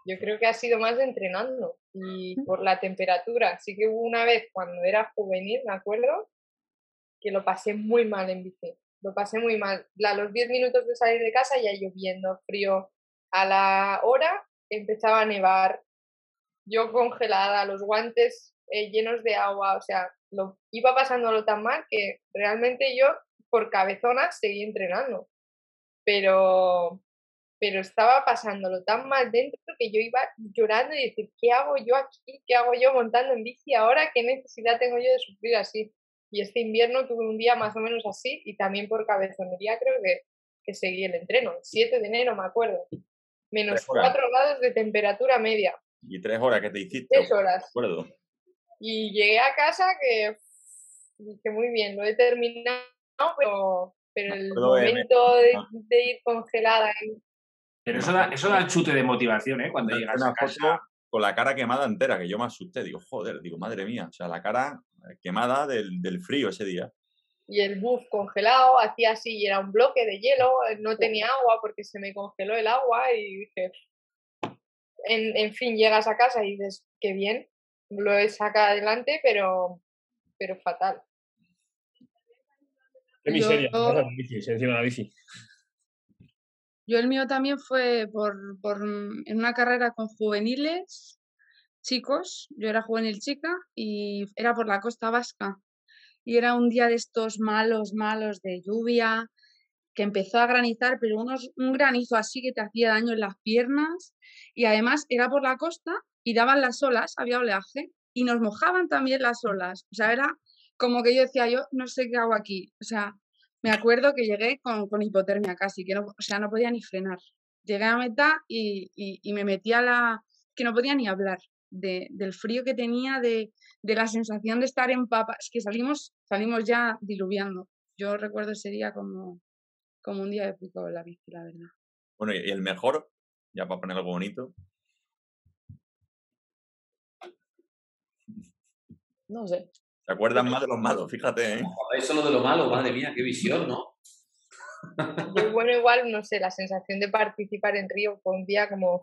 Yo creo que ha sido más entrenando y por la temperatura. Sí que hubo una vez cuando era juvenil, me acuerdo, que lo pasé muy mal en bici. Lo pasé muy mal. A los 10 minutos de salir de casa ya lloviendo, frío. A la hora empezaba a nevar, yo congelada, los guantes eh, llenos de agua, o sea, lo, iba pasándolo tan mal que realmente yo por cabezona seguí entrenando. Pero, pero estaba pasándolo tan mal dentro que yo iba llorando y decir, ¿qué hago yo aquí? ¿Qué hago yo montando en bici ahora? ¿Qué necesidad tengo yo de sufrir así? Y este invierno tuve un día más o menos así y también por cabezonería creo que, que seguí el entreno. El 7 de enero me acuerdo menos 4 grados de temperatura media. ¿Y tres horas que te hiciste? Tres horas. acuerdo. Y llegué a casa que dije, muy bien, lo he terminado, pero, pero el momento de, ir congelada. Pero eso da, eso da el chute de motivación, ¿eh? Cuando llegas a casa. Con la cara quemada entera, que yo me asusté. Digo, joder, digo, madre mía. O sea, la cara quemada del, del frío ese día y el buff congelado, hacía así y era un bloque de hielo, no tenía agua porque se me congeló el agua y dije, en, en fin, llegas a casa y dices, qué bien, lo he sacado adelante, pero, pero fatal. Qué miseria, yo... bici, encima de la bici. Yo el mío también fue por, por, en una carrera con juveniles, chicos, yo era juvenil chica y era por la costa vasca. Y era un día de estos malos, malos de lluvia, que empezó a granizar, pero unos, un granizo así que te hacía daño en las piernas. Y además era por la costa y daban las olas, había oleaje, y nos mojaban también las olas. O sea, era como que yo decía, yo no sé qué hago aquí. O sea, me acuerdo que llegué con, con hipotermia casi, que no, o sea, no podía ni frenar. Llegué a meta y, y, me metí a la... que no podía ni hablar de, del frío que tenía, de, de la sensación de estar en papas, es que salimos, salimos ya diluviando. Yo recuerdo ese día como, como un día de pico en la bici, la verdad. Bueno, y el mejor, ya para poner algo bonito. No sé. ¿Se acuerdan más de los malos? Fíjate, ¿eh? Solo de lo malo, madre mía, qué visión, ¿no? Yo, bueno, igual, no sé, la sensación de participar en Río fue un día como,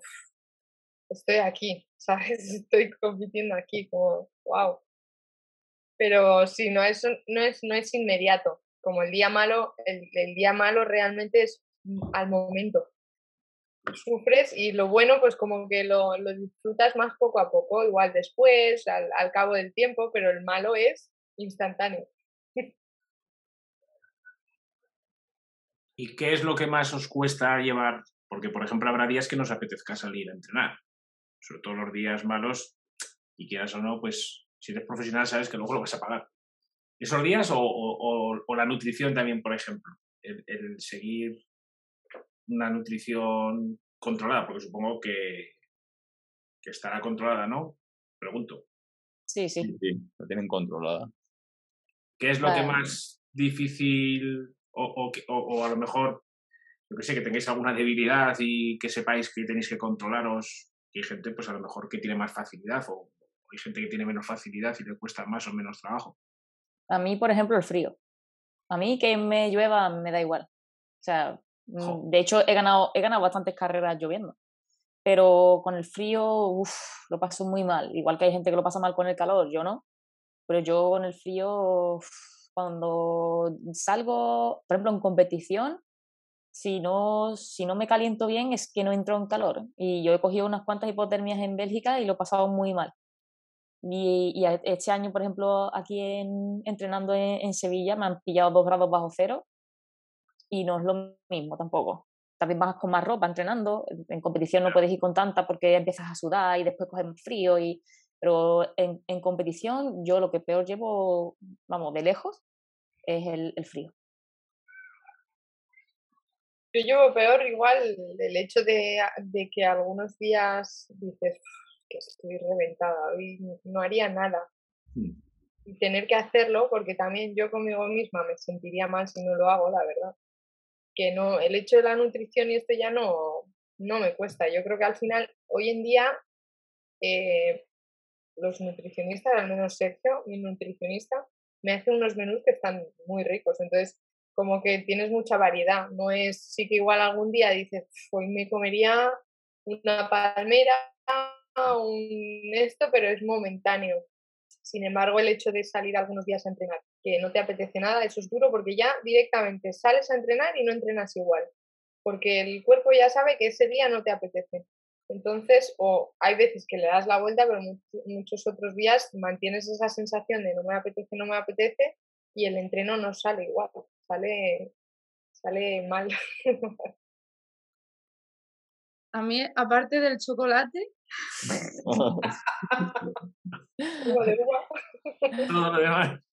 estoy aquí, ¿sabes? Estoy compitiendo aquí, como, wow. Pero sí, no es, no es, no es inmediato. Como el día malo, el, el día malo realmente es al momento sufres y lo bueno pues como que lo, lo disfrutas más poco a poco, igual después, al, al, cabo del tiempo, pero el malo es instantáneo. ¿Y qué es lo que más os cuesta llevar? Porque, por ejemplo, habrá días que nos apetezca salir a entrenar, sobre todo los días malos, y quieras o no, pues si eres profesional sabes que luego lo vas a pagar. ¿Esos días o, o, la nutrición también, por ejemplo? El seguir una nutrición controlada? Porque supongo que, que estará controlada, ¿no? Pregunto. Sí, sí. Sí, la tienen controlada. ¿Qué es lo que más difícil o, o, o, a lo mejor, yo que sé, que tengáis alguna debilidad y que sepáis que tenéis que controlaros? Y hay gente, pues a lo mejor que tiene más facilidad o, hay gente que tiene menos facilidad y le cuesta más o menos trabajo. A mí, por ejemplo, el frío. A mí que me llueva me da igual. O sea, Mm, de hecho, he ganado, he ganado bastantes carreras lloviendo. Pero con el frío, lo paso muy mal. Igual que hay gente que lo pasa mal con el calor, yo no. Pero yo con el frío, cuando salgo, por ejemplo, en competición, si no, si no me caliento bien es que no entro en calor. Y yo he cogido unas cuantas hipotermias en Bélgica y lo he pasado muy mal. Y, y este año, por ejemplo, aquí en, entrenando en, en, Sevilla me han pillado dos grados bajo cero y no es lo mismo tampoco. También vas con más ropa entrenando, en competición no puedes ir con tanta porque empiezas a sudar y después coges frío, y, pero en, en competición yo lo que peor llevo, vamos, de lejos, es el, el frío. Yo llevo peor igual el hecho de, de, que algunos días dices que estoy reventada, hoy no haría nada. Hmm. Y tener que hacerlo, porque también yo conmigo misma me sentiría mal si no lo hago, la verdad que no, el hecho de la nutrición y esto ya no, no me cuesta. Yo creo que al final, hoy en día, eh, los nutricionistas, al menos Sergio, mi nutricionista, me hace unos menús que están muy ricos. Entonces, como que tienes mucha variedad. No es, sí que igual algún día dices, hoy me comería una palmera, un esto, pero es momentáneo. Sin embargo, el hecho de salir algunos días a entrenar, que no te apetece nada, eso es duro porque ya directamente sales a entrenar y no entrenas igual, porque el cuerpo ya sabe que ese día no te apetece. Entonces, o hay veces que le das la vuelta, pero muchos otros días mantienes esa sensación de no me apetece, no me apetece, y el entreno no sale igual, sale, sale mal. A mí, aparte del chocolate,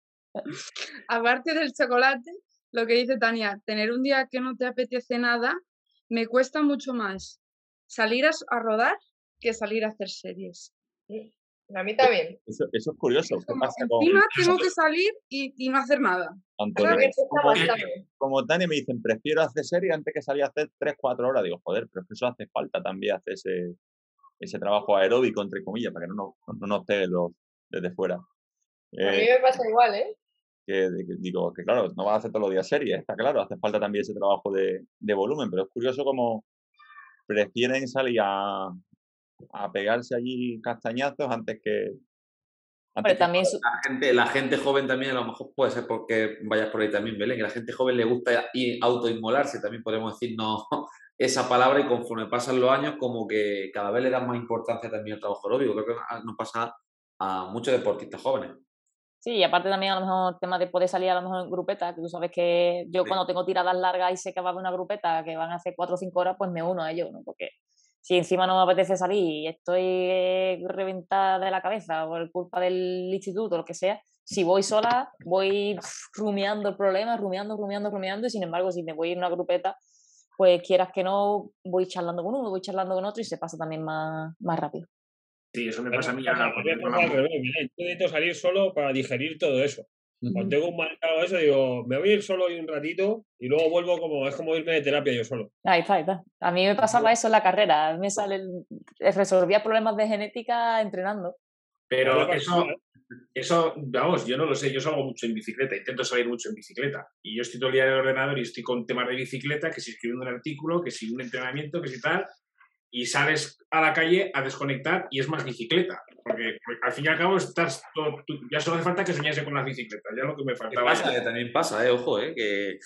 Aparte del chocolate, lo que dice Tania, tener un día que no te apetece nada, me cuesta mucho más salir a, a rodar que salir a hacer series. A mí también. Eso, eso es curioso. Como, encima tengo que salir y, y no hacer nada. Antonio, como, como, Tania me dicen, prefiero hacer series antes que salir a hacer 3-4 horas. Digo, joder, pero es que eso hace falta también hacer ese, ese trabajo aeróbico, entre comillas, para que no, no, no nos pegue los, desde fuera. Eh, a mí me pasa igual, ¿eh? Que, digo, que claro, no vas a hacer todos los días series, está claro, hace falta también ese trabajo de, de volumen, pero es curioso cómo prefieren salir a, a pegarse allí castañazos antes que, Pero también la, gente, la gente joven también, a lo mejor puede ser porque vayas por ahí también, Belén, que la gente joven le gusta autoinmolarse, también podemos decir no esa palabra y conforme pasan los años como que cada vez le dan más importancia también al trabajo aeróbico. Creo que nos pasa a muchos deportistas jóvenes. Sí, y aparte también a lo mejor el tema de poder salir a lo mejor en grupeta, que tú sabes que yo cuando tengo tiradas largas y sé que va a haber una grupeta que van a hacer 4 o 5 horas, pues me uno a ellos, ¿no? Porque si encima no me apetece salir y estoy reventada de la cabeza por culpa del instituto o lo que sea, si voy sola, voy rumiando el problema, rumiando, rumiando, rumiando, y sin embargo, si me voy a una grupeta, pues quieras que no, voy charlando con uno, voy charlando con otro y se pasa también más, más rápido. Sí, eso me pasa a mí. necesito salir solo para digerir todo eso. Cuando tengo un marcado eso, digo, me voy a ir solo un ratito y luego vuelvo como, es como irme de terapia yo solo. Ahí está, ahí está. A mí me pasaba eso en la carrera. A mí me sale, resolvía problemas de genética entrenando. Pero eso, eso, vamos, yo no lo sé, yo salgo mucho en bicicleta, intento salir mucho en bicicleta. Y yo estoy todo el día en el ordenador y estoy con temas de bicicleta, que si escribiendo un artículo, que si un entrenamiento, que si tal y sales a la calle a desconectar y es más bicicleta. Porque, al fin y al cabo estás todo, ya solo hace falta que soñase con las bicicletas, ya lo que me faltaba. Pasa, que también pasa, eh, ojo, eh, que...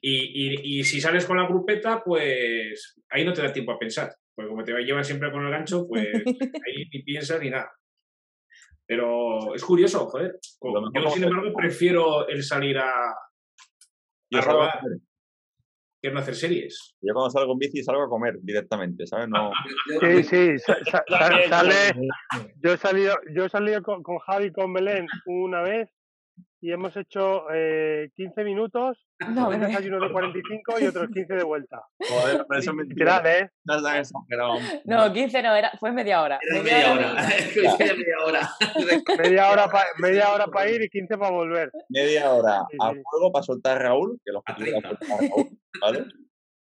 y, y, y, si sales con la grupeta, pues ahí no te da tiempo a pensar. Porque como te llevas siempre con el gancho, pues ahí ni piensas ni nada. Pero es curioso, joder. Yo, sin embargo, prefiero el salir a, a rodar que no hacer series. Yo cuando salgo en bici salgo a comer directamente, ¿sabes? No... Sí, sí, sale, yo he salido, yo he salido con, con Javi con Belén una vez y hemos hecho eh, 15 minutos, no, un desayuno de 45 y otros 15 de vuelta. Joder, pero eso es mentira. ¿eh? No, no, no, 15 no, era, fue media hora. media, hora. media hora. media hora para media hora para ir y 15 para volver. Media hora sí, a fuego para soltar a Raúl, que los que soltar a Raúl, ¿vale?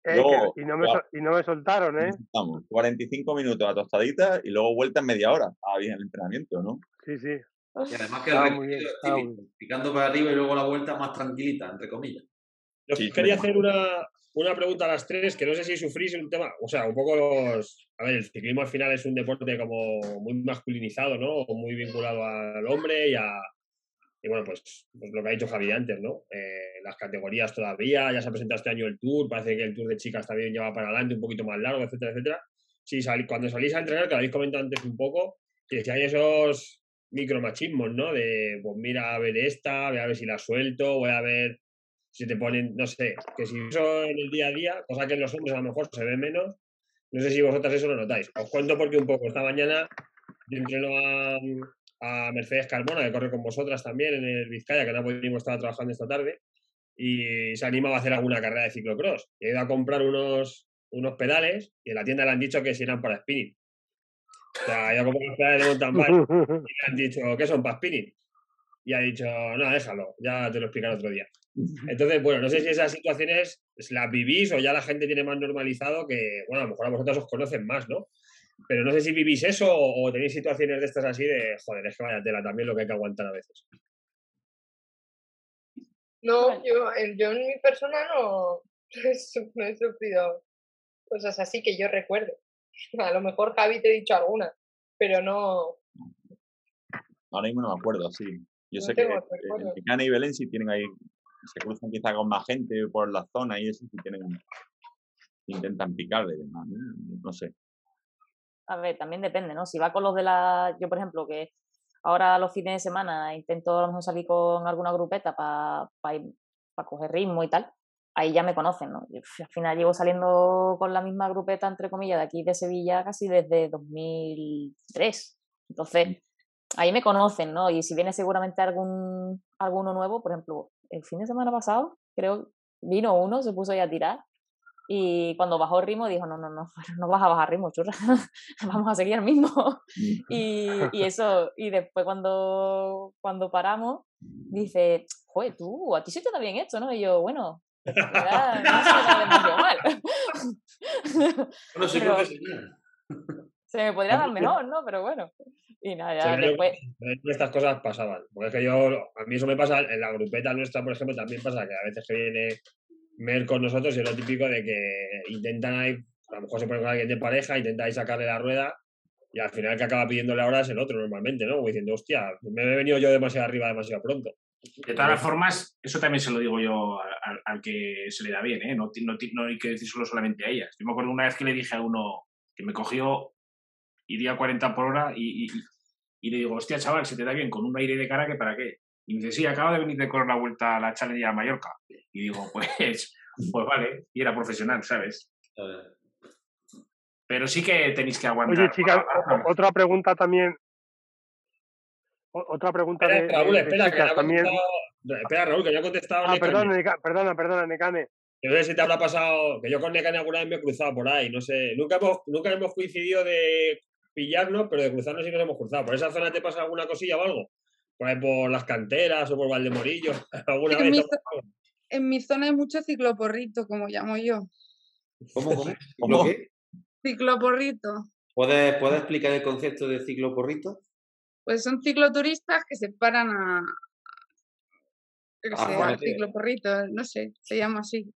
Eh, luego, y, no me, y, no me, soltaron, ¿eh? Estamos 45 minutos a tostadita y luego vuelta en media hora. Estaba bien el entrenamiento, ¿no? Sí, sí. Y además que el muy bien, picando para arriba y luego la vuelta más tranquilita, entre comillas. Yo quería hacer una, una pregunta a las tres, que no sé si sufrís un tema, o sea, un poco los... A ver, el ciclismo al final es un deporte como muy masculinizado, ¿no? Muy vinculado al hombre y a... Y bueno, pues, pues lo que ha dicho Javi antes, ¿no? Eh, las categorías todavía, ya se ha presentado este año el Tour, parece que el Tour de chicas también lleva para adelante, un poquito más largo, etcétera, etcétera. Sí, cuando salís a entrenar, que lo habéis comentado antes un poco, que si hay esos micromachismos, ¿no? De, pues mira, a ver esta, voy a ver si la suelto, voy a ver si te ponen, no sé, que si eso en el día a día, cosa que en los hombres a lo mejor se ve menos, no sé si vosotras eso lo notáis. Os cuento porque un poco, esta mañana yo entreno a, a Mercedes Carmona, que corre con vosotras también en el Vizcaya, que no pudimos estar trabajando esta tarde, y se animaba a hacer alguna carrera de ciclocross. He ido a comprar unos, unos pedales y en la tienda le han dicho que si eran para spinning. O sea, yo como de mountain bike y le han dicho, ¿qué son para spinning? Y ha dicho, no, déjalo, ya te lo explicaré otro día. Entonces, bueno, no sé si esas situaciones las vivís o ya la gente tiene más normalizado que, bueno, a lo mejor a vosotros os conocen más, ¿no? Pero no sé si vivís eso o, tenéis situaciones de estas así de, joder, es que vaya tela también lo que hay que aguantar a veces. No, yo, yo en mi persona no, no he sufrido cosas así que yo recuerdo. A lo mejor Javi te he dicho alguna, pero no. Ahora mismo no me acuerdo, sí. Yo sé que en Picana y Belén sí tienen ahí, se cruzan quizá con más gente por la zona y eso sí tienen, intentan picarle, ¿no? no sé. A ver, también depende, ¿no? Si va con los de la, yo por ejemplo, que ahora los fines de semana intento a lo mejor salir con alguna grupeta para pa coger ritmo y tal, ahí ya me conocen, ¿no? al final llevo saliendo con la misma grupeta, entre comillas, de aquí de Sevilla casi desde 2003. Entonces, ahí me conocen, ¿no? Y si viene seguramente algún, alguno nuevo, por ejemplo, el fin de semana pasado, creo, vino uno, se puso ahí a tirar. Y cuando bajó el ritmo dijo, no, no, no, no vas a bajar ritmo, churra, vamos a seguir el mismo. y, y, eso, y después cuando, cuando paramos, dice, joder, tú, a ti se te da bien esto, ¿no? Y yo, bueno, no se me podría dar mejor, ¿no? Pero bueno. Y nada, ya después... Estas cosas pasaban. Porque es que yo, a mí eso me pasa, en la grupeta nuestra, por ejemplo, también pasa que a veces que viene Mer con nosotros y es lo típico de que intentan ahí, a lo mejor se pone con alguien de pareja, intentáis sacarle la rueda Y al final el que acaba pidiéndole ahora es el otro normalmente, ¿no? Como diciendo, hostia, me he venido yo demasiado arriba demasiado pronto. De todas formas, eso también se lo digo yo al, al que se le da bien, ¿eh? No, no, no hay que decírselo solamente a ellas. Yo me acuerdo una vez que le dije a uno que me cogió, iría a 40 por hora y, y- y le digo, hostia, chaval, se te da bien con un aire de cara que para qué. Y me dice, sí, acaba de venir de correr la vuelta a la Challenger a Mallorca. Y digo, pues, pues vale, y era profesional, ¿sabes? Pero sí que tenéis que aguantar. Oye, o- otra pregunta también. Otra pregunta de, Espera, Raúl, de- de espera, que chicas también. contestado- Espera, Raúl, que no ha contestado Ah, Nekane. perdona, Neca- perdona, perdona, Necane. No sé si te habrá pasado, que yo con Nekane alguna vez me he cruzado por ahí, no sé. Nunca hemos, nunca hemos coincidido de pillarnos, pero de cruzarnos sí nos hemos cruzado. ¿Por esa zona te pasa alguna cosilla o algo? Por ahí por las canteras o por Valdemorillo. ¿Alguna En vez? mi, en mi zona hay mucho cicloporrito, como llamo yo. ¿Cómo, cómo? ¿Cómo? ¿Lo qué? Cicloporrito. ¿Puedes, ¿Puedes explicar el concepto de ciclo porrito? Pues son cicloturistas que se paran a. yo qué A porrito. cicloporrito, no sé, se llama así.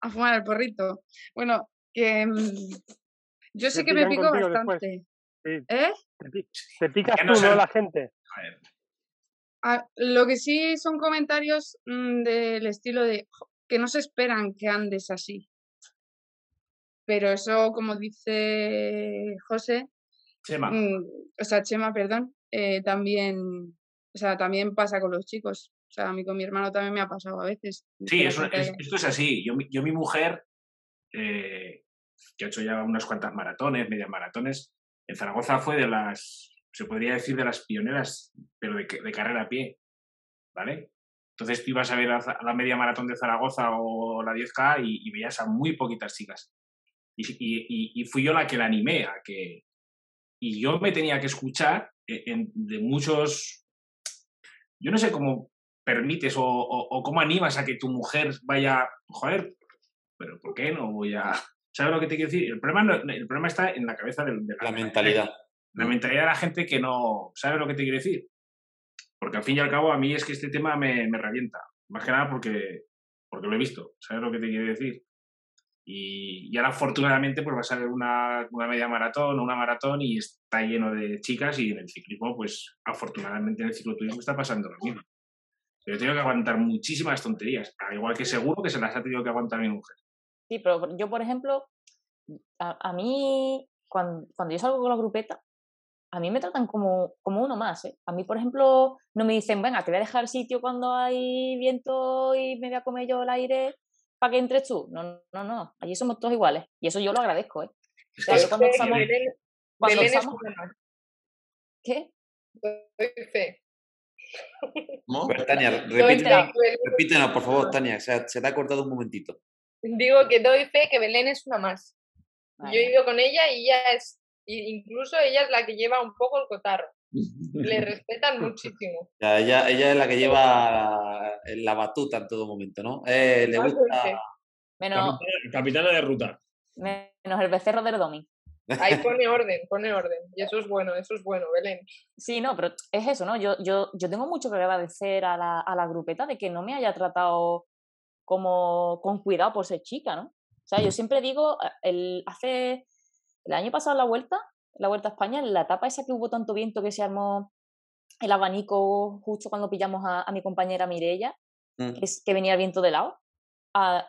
A fumar el porrito. Bueno, que. Yo sé que me pico bastante. Sí. ¿Eh? Te, pi- te picas no tú, no la gente. Ah, lo que sí son comentarios mm, del estilo de "Jo, que no se esperan que andes así. Pero eso, como dice José, Chema, mm, o sea, Chema, perdón, eh, también, o sea, también pasa con los chicos. O sea, a mí con mi hermano también me ha pasado a veces. Sí, eso- es- esto es así. Yo, mi- yo mi mujer, eh, que ha hecho ya unas cuantas maratones, medias maratones, en Zaragoza fue de las, se podría decir de las pioneras, pero de, de carrera a pie, ¿vale? Entonces tú ibas a ver a, la media maratón de Zaragoza o la 10K y, y veías a muy poquitas chicas. Y, y- y- fui yo la que la animé a que... Y yo me tenía que escuchar eh, en- de muchos... Yo no sé cómo permites o, o- o cómo animas a que tu mujer vaya, joder, pero ¿por qué no voy a...? ¿Sabes lo que te quiero decir? El problema, el problema está en la cabeza del- de, La mentalidad. La mentalidad de la gente que no... ¿Sabes lo que te quiero decir? Porque al fin y al cabo a mí es que este tema me, me revienta. Más que nada porque, porque lo he visto. ¿Sabes lo que te quiero decir? Y, y ahora afortunadamente pues va a salir una, una media maratón o una maratón y está lleno de chicas y en el ciclismo pues afortunadamente en el cicloturismo está pasando lo mismo. Pero he tenido que aguantar muchísimas tonterías, al igual que seguro que se las ha tenido que aguantar mi mujer. Sí, pero yo, por ejemplo, a, a mí, cuando, cuando yo salgo con la grupeta, a mí me tratan como, como uno más. ¿eh? A mí, por ejemplo, no me dicen, venga, te voy a dejar el sitio cuando hay viento y me voy a comer yo el aire para que entres tú. No, no, no. Allí somos todos iguales. Y eso yo lo agradezco. ¿eh? O sea, yo cuando Belén, cuando más. ¿Qué? Doy fe. ¿Cómo? Tania. Belén- repítenos, por favor, Tania, se, ha- se te ha cortado un momentito. Digo que doy fe que Belén es una más. Yo he ido con ella y ella es, incluso ella es la que lleva un poco el cotarro. Le respetan muchísimo. Ella, ella es la que lleva la batuta en todo momento, ¿no? Eh, le gusta. Menos, Capitana, capitana de ruta. menos el becerro del domi. Ahí pone orden, pone orden. Y eso es bueno, eso es bueno, Belén. Sí, no, pero es eso, ¿no? Yo, yo, yo tengo mucho que agradecer a la, a la grupeta de que no me haya tratado como con cuidado por ser chica, ¿no? O sea, yo siempre digo, eh, el, hace el año pasado la vuelta, la vuelta a España, en la etapa esa que hubo tanto viento que se armó el abanico justo cuando pillamos a, a mi compañera Mirella, Mm. que, es, que venía el viento de lado. ah,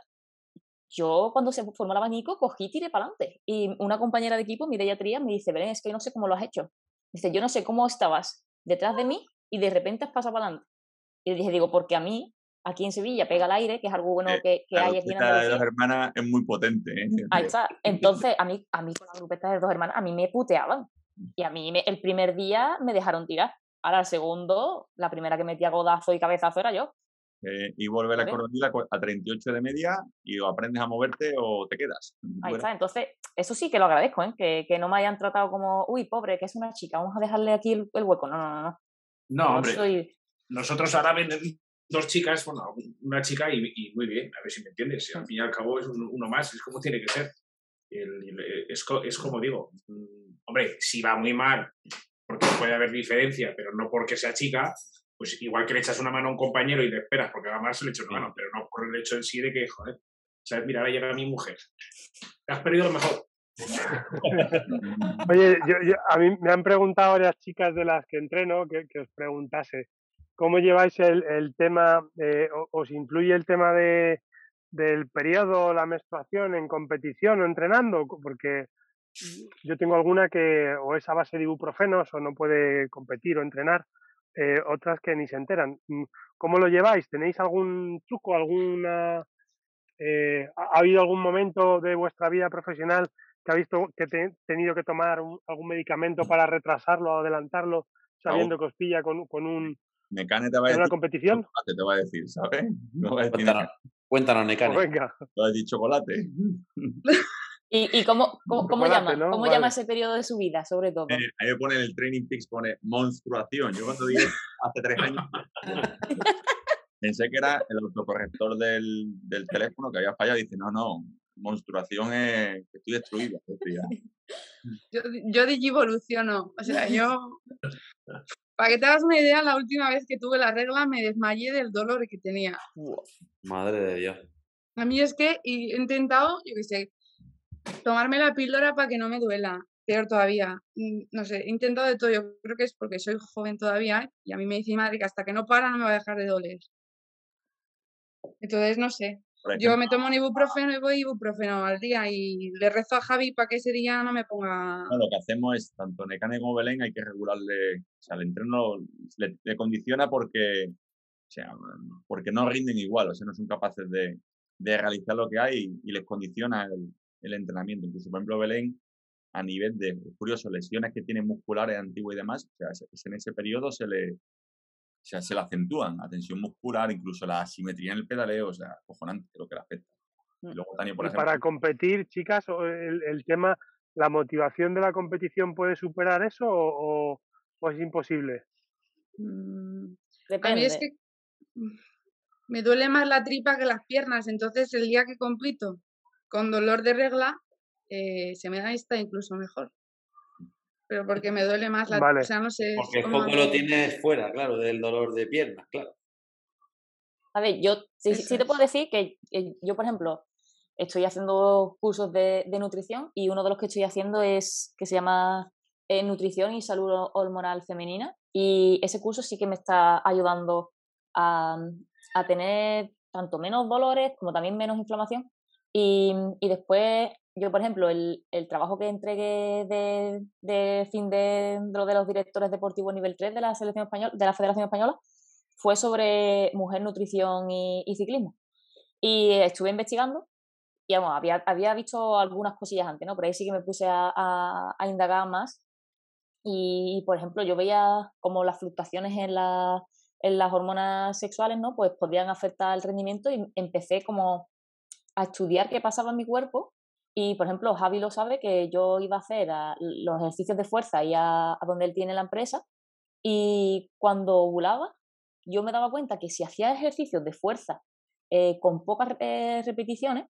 yo cuando se formó el abanico cogí y tiré para adelante. Y una compañera de equipo, Mireia Trías, me dice, Belén, es que no sé cómo lo has hecho. Dice, yo no sé cómo estabas detrás de mí y de repente has pasado para adelante. Y le dije, digo, porque a mí, aquí en Sevilla, pega el aire, que es algo bueno Eh, que, que La hay aquí en grupeta de dos Andalucía. hermanas es muy potente, ¿eh? Ahí está. Entonces, a mí, a mí con la grupeta de dos hermanas, a mí me puteaban. Y a mí me- el primer día me dejaron tirar. Ahora el segundo, la primera que metía godazo y cabezazo era yo. Eh, y volver a ¿Vale? Coronil a cu- a 38 de media y o aprendes a moverte o te quedas. Ahí está. Entonces, eso sí que lo agradezco, ¿eh? que, que no me hayan tratado como, uy, pobre, que es una chica, vamos a dejarle aquí el, el hueco. No, no, no. no. No, hombre, soy- nosotros ahora ven dos chicas, bueno, una chica y, y muy bien, a ver si me entiendes. Al fin y al cabo es un- uno más, es como tiene que ser. El- el- es, es como digo, mm, hombre, si va muy mal, porque puede haber diferencia, pero no porque sea chica, pues igual que le echas una mano a un compañero y te esperas porque va mal, se le echa una mano, pero no por el hecho en sí de que, joder, ¿sabes? Mira, ahora llega mi mujer. Te has perdido lo mejor. Oye, yo, a mí me han preguntado varias chicas de las que entreno que, os preguntase cómo lleváis el, el tema, eh, os influye el tema de, del periodo, la menstruación en competición o entrenando, porque yo tengo alguna que o es a base de ibuprofenos o no puede competir o entrenar, eh, otras que ni se enteran. Mm, ¿Cómo lo lleváis? ¿Tenéis algún truco, alguna... Eh, ¿Ha habido algún momento de vuestra vida profesional que ha visto que te, tenido que tomar algún medicamento para retrasarlo o adelantarlo, sabiendo que os pilla con, con un... Mecane te va a decir, una competición? Te va a decir, ¿sabes? No va a decir cuéntanos, cuéntanos Mecane. Pues venga. Te va a decir chocolate. ¿Y, y cómo, cómo, llama, ¿cómo llama ese periodo de su vida, sobre todo? Eh, ahí me pone en el Training Peaks, pone monstruación. Yo cuando dije hace tres años, pensé que era el autocorrector del, del teléfono que había fallado. Dice, no, no, monstruación es que estoy destruida. yo, yo digivoluciono. O sea, yo... Para que te hagas una idea, la última vez que tuve la regla me desmayé del dolor que tenía. Madre de Dios. A mí es que he intentado, yo qué sé, tomarme la píldora para que no me duela. Peor todavía. Mm, no sé, he intentado de todo. Yo creo que es porque soy joven todavía y a mí me dice mi madre que hasta que no para no me va a dejar de doler. Entonces, no sé. Yo me tomo un ibuprofeno y voy ibuprofeno al día y le rezo a Javi para que ese día no me ponga... lo que hacemos es, tanto Necane como Belén, hay que regularle, o sea, el entreno le, le condiciona porque, o sea, porque no rinden igual, o sea, no son capaces de, de realizar lo que hay y, y les condiciona el, el entrenamiento. Incluso, por ejemplo, Belén, a nivel de, curioso, lesiones que tiene musculares antiguas y demás, o sea, en ese periodo se le, o sea, se le acentúan, la tensión muscular, incluso la asimetría en el pedaleo, o sea, cojonante lo que le afecta. Y mm. luego, por ejemplo, para competir, chicas, el, el, tema, ¿la motivación de la competición puede superar eso o, o, es imposible? Mm, a mí es que me duele más la tripa que las piernas, entonces el día que compito con dolor de regla eh, se me da esta incluso mejor. Pero porque me duele más la... O sea, no sé, porque el foco lo tienes fuera, claro, del dolor de piernas, claro. A ver, yo sí, sí, te puedo decir que, yo, por ejemplo, estoy haciendo cursos de, nutrición y uno de los que estoy haciendo es que se llama eh, Nutrición y Salud Hormonal Femenina y ese curso sí que me está ayudando a, a tener tanto menos dolores como también menos inflamación y, y después, yo, por ejemplo, el, el trabajo que entregué de, de fin de, de, los directores deportivos nivel 3 de la, selección española, de la Federación Española fue sobre mujer, nutrición y, ciclismo. Y estuve investigando y vamos, había, había visto algunas cosillas antes, ¿no? Pero ahí sí que me puse a, a, a indagar más. Y, por ejemplo, yo veía como las fluctuaciones en, la, en las hormonas sexuales, ¿no? Pues podían afectar el rendimiento y empecé como a estudiar qué pasaba en mi cuerpo y, por ejemplo, Javi lo sabe que yo iba a hacer los ejercicios de fuerza y a, donde él tiene la empresa y cuando ovulaba yo me daba cuenta que si hacía ejercicios de fuerza eh, con pocas eh, repeticiones,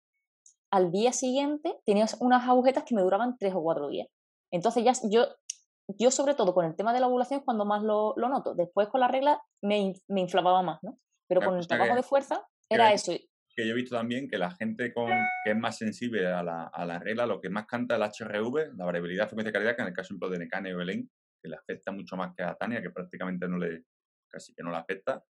al día siguiente tenía unas agujetas que me duraban tres o cuatro días. Entonces ya yo, yo sobre todo con el tema de la ovulación es cuando más lo, lo noto. Después con la regla me, me inflamaba más, ¿no? Pero con el trabajo de fuerza era eso que yo he visto también que la gente con, que es más sensible a la, a la regla, lo que más canta el HRV, la variabilidad frecuencia cardíaca, en el caso de Necane y Belén, que le afecta mucho más que a Tania, que prácticamente no le, casi que no le afecta,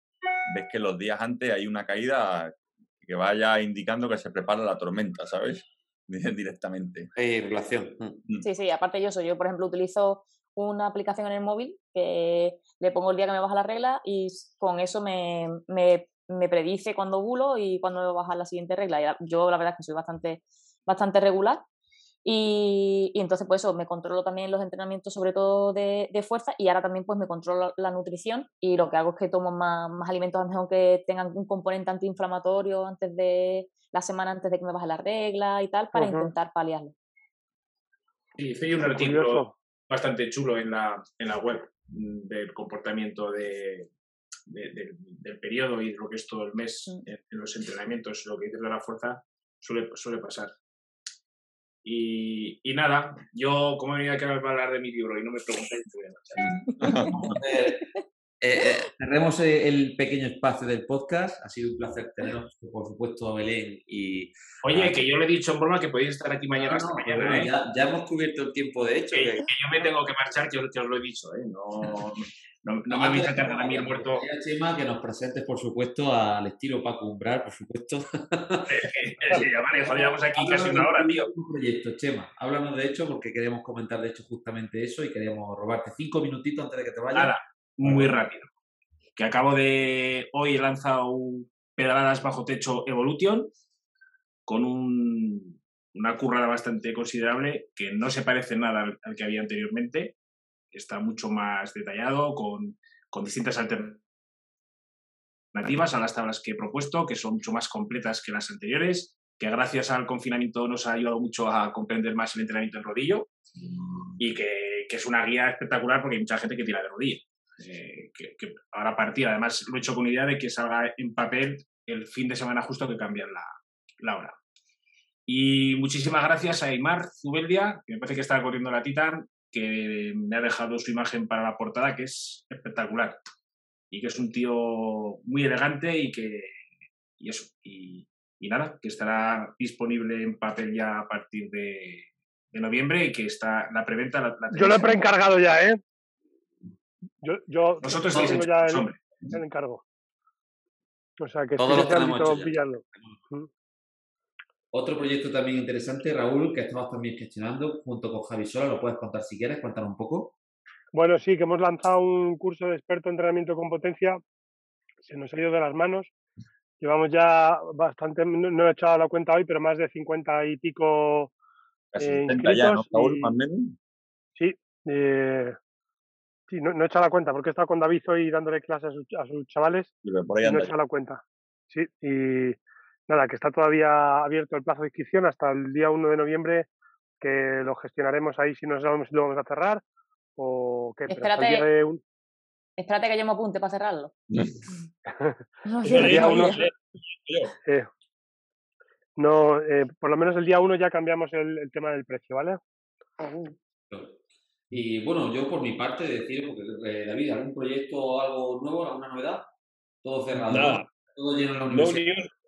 ves que los días antes hay una caída que vaya indicando que se prepara la tormenta, ¿sabes? Directamente. Hay relación. Mm. Sí, sí, aparte yo soy, yo por ejemplo utilizo una aplicación en el móvil que le pongo el día que me baja la regla y con eso me, me me predice cuando bulo y cuando me baja la siguiente regla. yo la verdad es que soy bastante, bastante regular. Y, y, entonces pues eso, me controlo también los entrenamientos sobre todo de, de, fuerza y ahora también pues me controlo la nutrición y lo que hago es que tomo más, más alimentos mejor que tengan un componente antiinflamatorio antes de la semana antes de que me baje la regla y tal para intentar paliarlo. Sí, hice un artículo bastante chulo en la, en la web mm, del comportamiento de, del periodo y lo que es todo el mes mm. en, los entrenamientos, lo que dices de la fuerza, suele, suele pasar. Y, y, nada, yo como venía aquí a hablar de mi libro y no me preguntáis, eh, cerremos el pequeño espacio del podcast. Ha sido un placer teneros, por supuesto, a Belén y. Oye, que yo le he dicho en broma que podéis estar aquí mañana hasta mañana. ¿eh? ya, hemos cubierto el tiempo, de hecho. Que, yo me tengo que marchar, que, os lo he dicho. ¿eh? No, no, no me vais a cargar a mí el muerto. Chema, que nos presentes, por supuesto, al estilo Paco Umbral, por supuesto. sí, ya vale, llevamos aquí casi una hora, tío. Un proyecto, Chema. Háblanos de hecho, porque queríamos comentar, de hecho, justamente eso y queríamos robarte cinco minutitos antes de que te vayas. Nada, muy rápido. Que acabo de. Hoy he lanzado un pedaladas bajo techo Evolution con un, una currada bastante considerable que no se parece nada al que había anteriormente está mucho más detallado, con, con distintas alternativas a las tablas que he propuesto, que son mucho más completas que las anteriores, que gracias al confinamiento nos ha ayudado mucho a comprender más el entrenamiento en rodillo y que, que es una guía espectacular porque hay mucha gente que tira de rodillo. Eh, que, ahora partir, además lo he hecho con idea de que salga en papel el fin de semana justo que cambian la, la hora. Y muchísimas gracias a Aymar Zubeldia, que me parece que está corriendo la Titan, que me ha dejado su imagen para la portada, que es espectacular. Y que es un tío muy elegante y que. Y eso. Y, nada, que estará disponible en papel ya a partir de, noviembre y que está la preventa. La, yo lo he preencargado ya, ¿eh? Yo, yo Nosotros tengo ya el, encargo. O sea que Todos sí pillarlo. Otro proyecto también interesante, Raúl, que estabas también gestionando junto con Javi Sola, lo puedes contar si quieres, cuéntanos un poco. Bueno, sí, que hemos lanzado un curso de experto en entrenamiento con potencia, se nos ha ido de las manos. Llevamos ya bastante, no, he echado la cuenta hoy, pero más de 50 y pico eh, ya, ¿no, Raúl, más menos? Sí, eh, sí no, he echado la cuenta porque he estado con David hoy dándole clases a, sus chavales y, no he echado la cuenta. Sí, y nada, que está todavía abierto el plazo de inscripción hasta el día 1 de noviembre, que lo gestionaremos ahí si no sabemos si lo vamos a cerrar o qué. Espérate, espérate que yo me apunte para cerrarlo. no, eh, por lo menos el día 1 ya cambiamos el, tema del precio, ¿vale? Y bueno, yo por mi parte decir, porque eh, David, ¿algún proyecto o algo nuevo, alguna novedad? Todo cerrado. Todo lleno en la universidad. no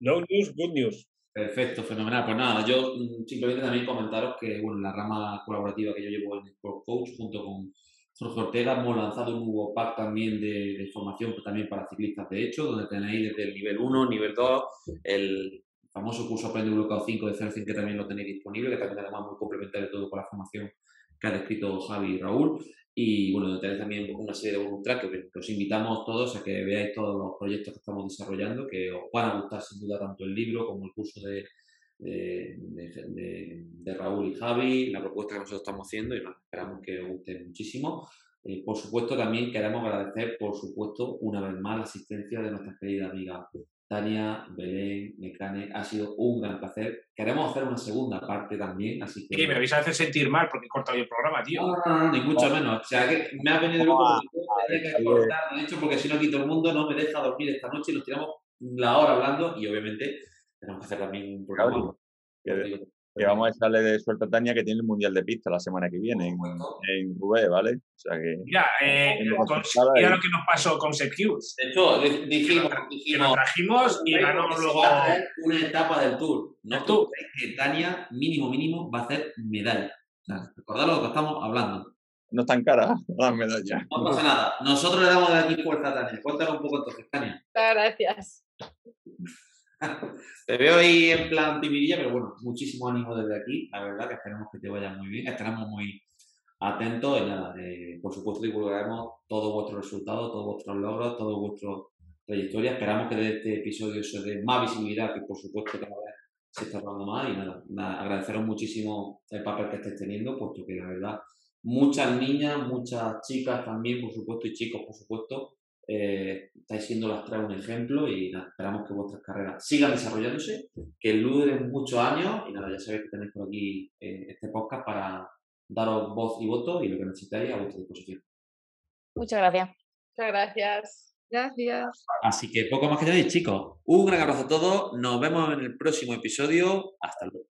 news, good news. Perfecto, fenomenal. Pues nada, yo mm, simplemente también comentaros que, bueno, la rama colaborativa que yo llevo en Sport Coach junto con Jorge Ortega hemos lanzado un nuevo pack también de, formación pues, también para ciclistas de hecho, donde tenéis desde el nivel 1, nivel 2, el famoso curso Aprende Bloqueo 5 de Celsin que también lo tenéis disponible, que también además muy complementario todo con la formación que ha descrito Javi y Raúl. Y bueno, tenéis también una serie de bonus que, os invitamos todos a que veáis todos los proyectos que estamos desarrollando, que os van a gustar sin duda tanto el libro como el curso de, de, de, Raúl y Javi, la propuesta que nosotros estamos haciendo y esperamos que os guste muchísimo. Eh, por supuesto, también queremos agradecer, por supuesto, una vez más la asistencia de nuestra querida amiga Tania, Belén, Mecane, ha sido un gran placer. Queremos hacer una segunda parte también, así que... Sí, me vais a hacer sentir mal porque he cortado el programa, tío. No, no, no, ni mucho menos. O sea, que me ha venido loco porque que cortar, de hecho, porque si no aquí todo el mundo no me deja dormir esta noche y nos tiramos la hora hablando y obviamente tenemos que hacer también un programa. Que vamos a echarle de suerte a Tania que tiene el Mundial de Pista la semana que viene en, en Rubé, ¿vale? O sea que. Mira, eh, mira lo que nos pasó con Secures. De hecho, dijimos, dijimos. trajimos y ganó luego. Una etapa del Tour. No tú que Tania, mínimo, mínimo, va a hacer medalla. O sea, recordad lo que estamos hablando. No están caras las medallas. No pasa nada. Nosotros le damos de aquí fuerza a Tania. Cuéntanos un poco entonces, Tania. Gracias. te veo ahí en plan timidilla, pero bueno, muchísimo ánimo desde aquí. La verdad que esperamos que te vaya muy bien. Estaremos muy atentos y nada, por supuesto divulgaremos todos vuestros resultados, todos vuestros logros, toda vuestra trayectoria. Esperamos que de este episodio se dé más visibilidad, que por supuesto cada vez se está hablando más. Y nada, nada agradeceros muchísimo el papel que estáis teniendo, puesto que la verdad, muchas niñas, muchas chicas también, por supuesto, y chicos, por supuesto, eh, estáis siendo las tres un ejemplo y esperamos que vuestras carreras sigan desarrollándose, que duren muchos años y nada, ya sabéis que tenéis por aquí eh, este podcast para daros voz y voto y lo que necesitáis a vuestra disposición. Muchas gracias. Muchas gracias. Gracias. Así que poco más que añadir, chicos. Un gran abrazo a todos. Nos vemos en el próximo episodio. Hasta luego.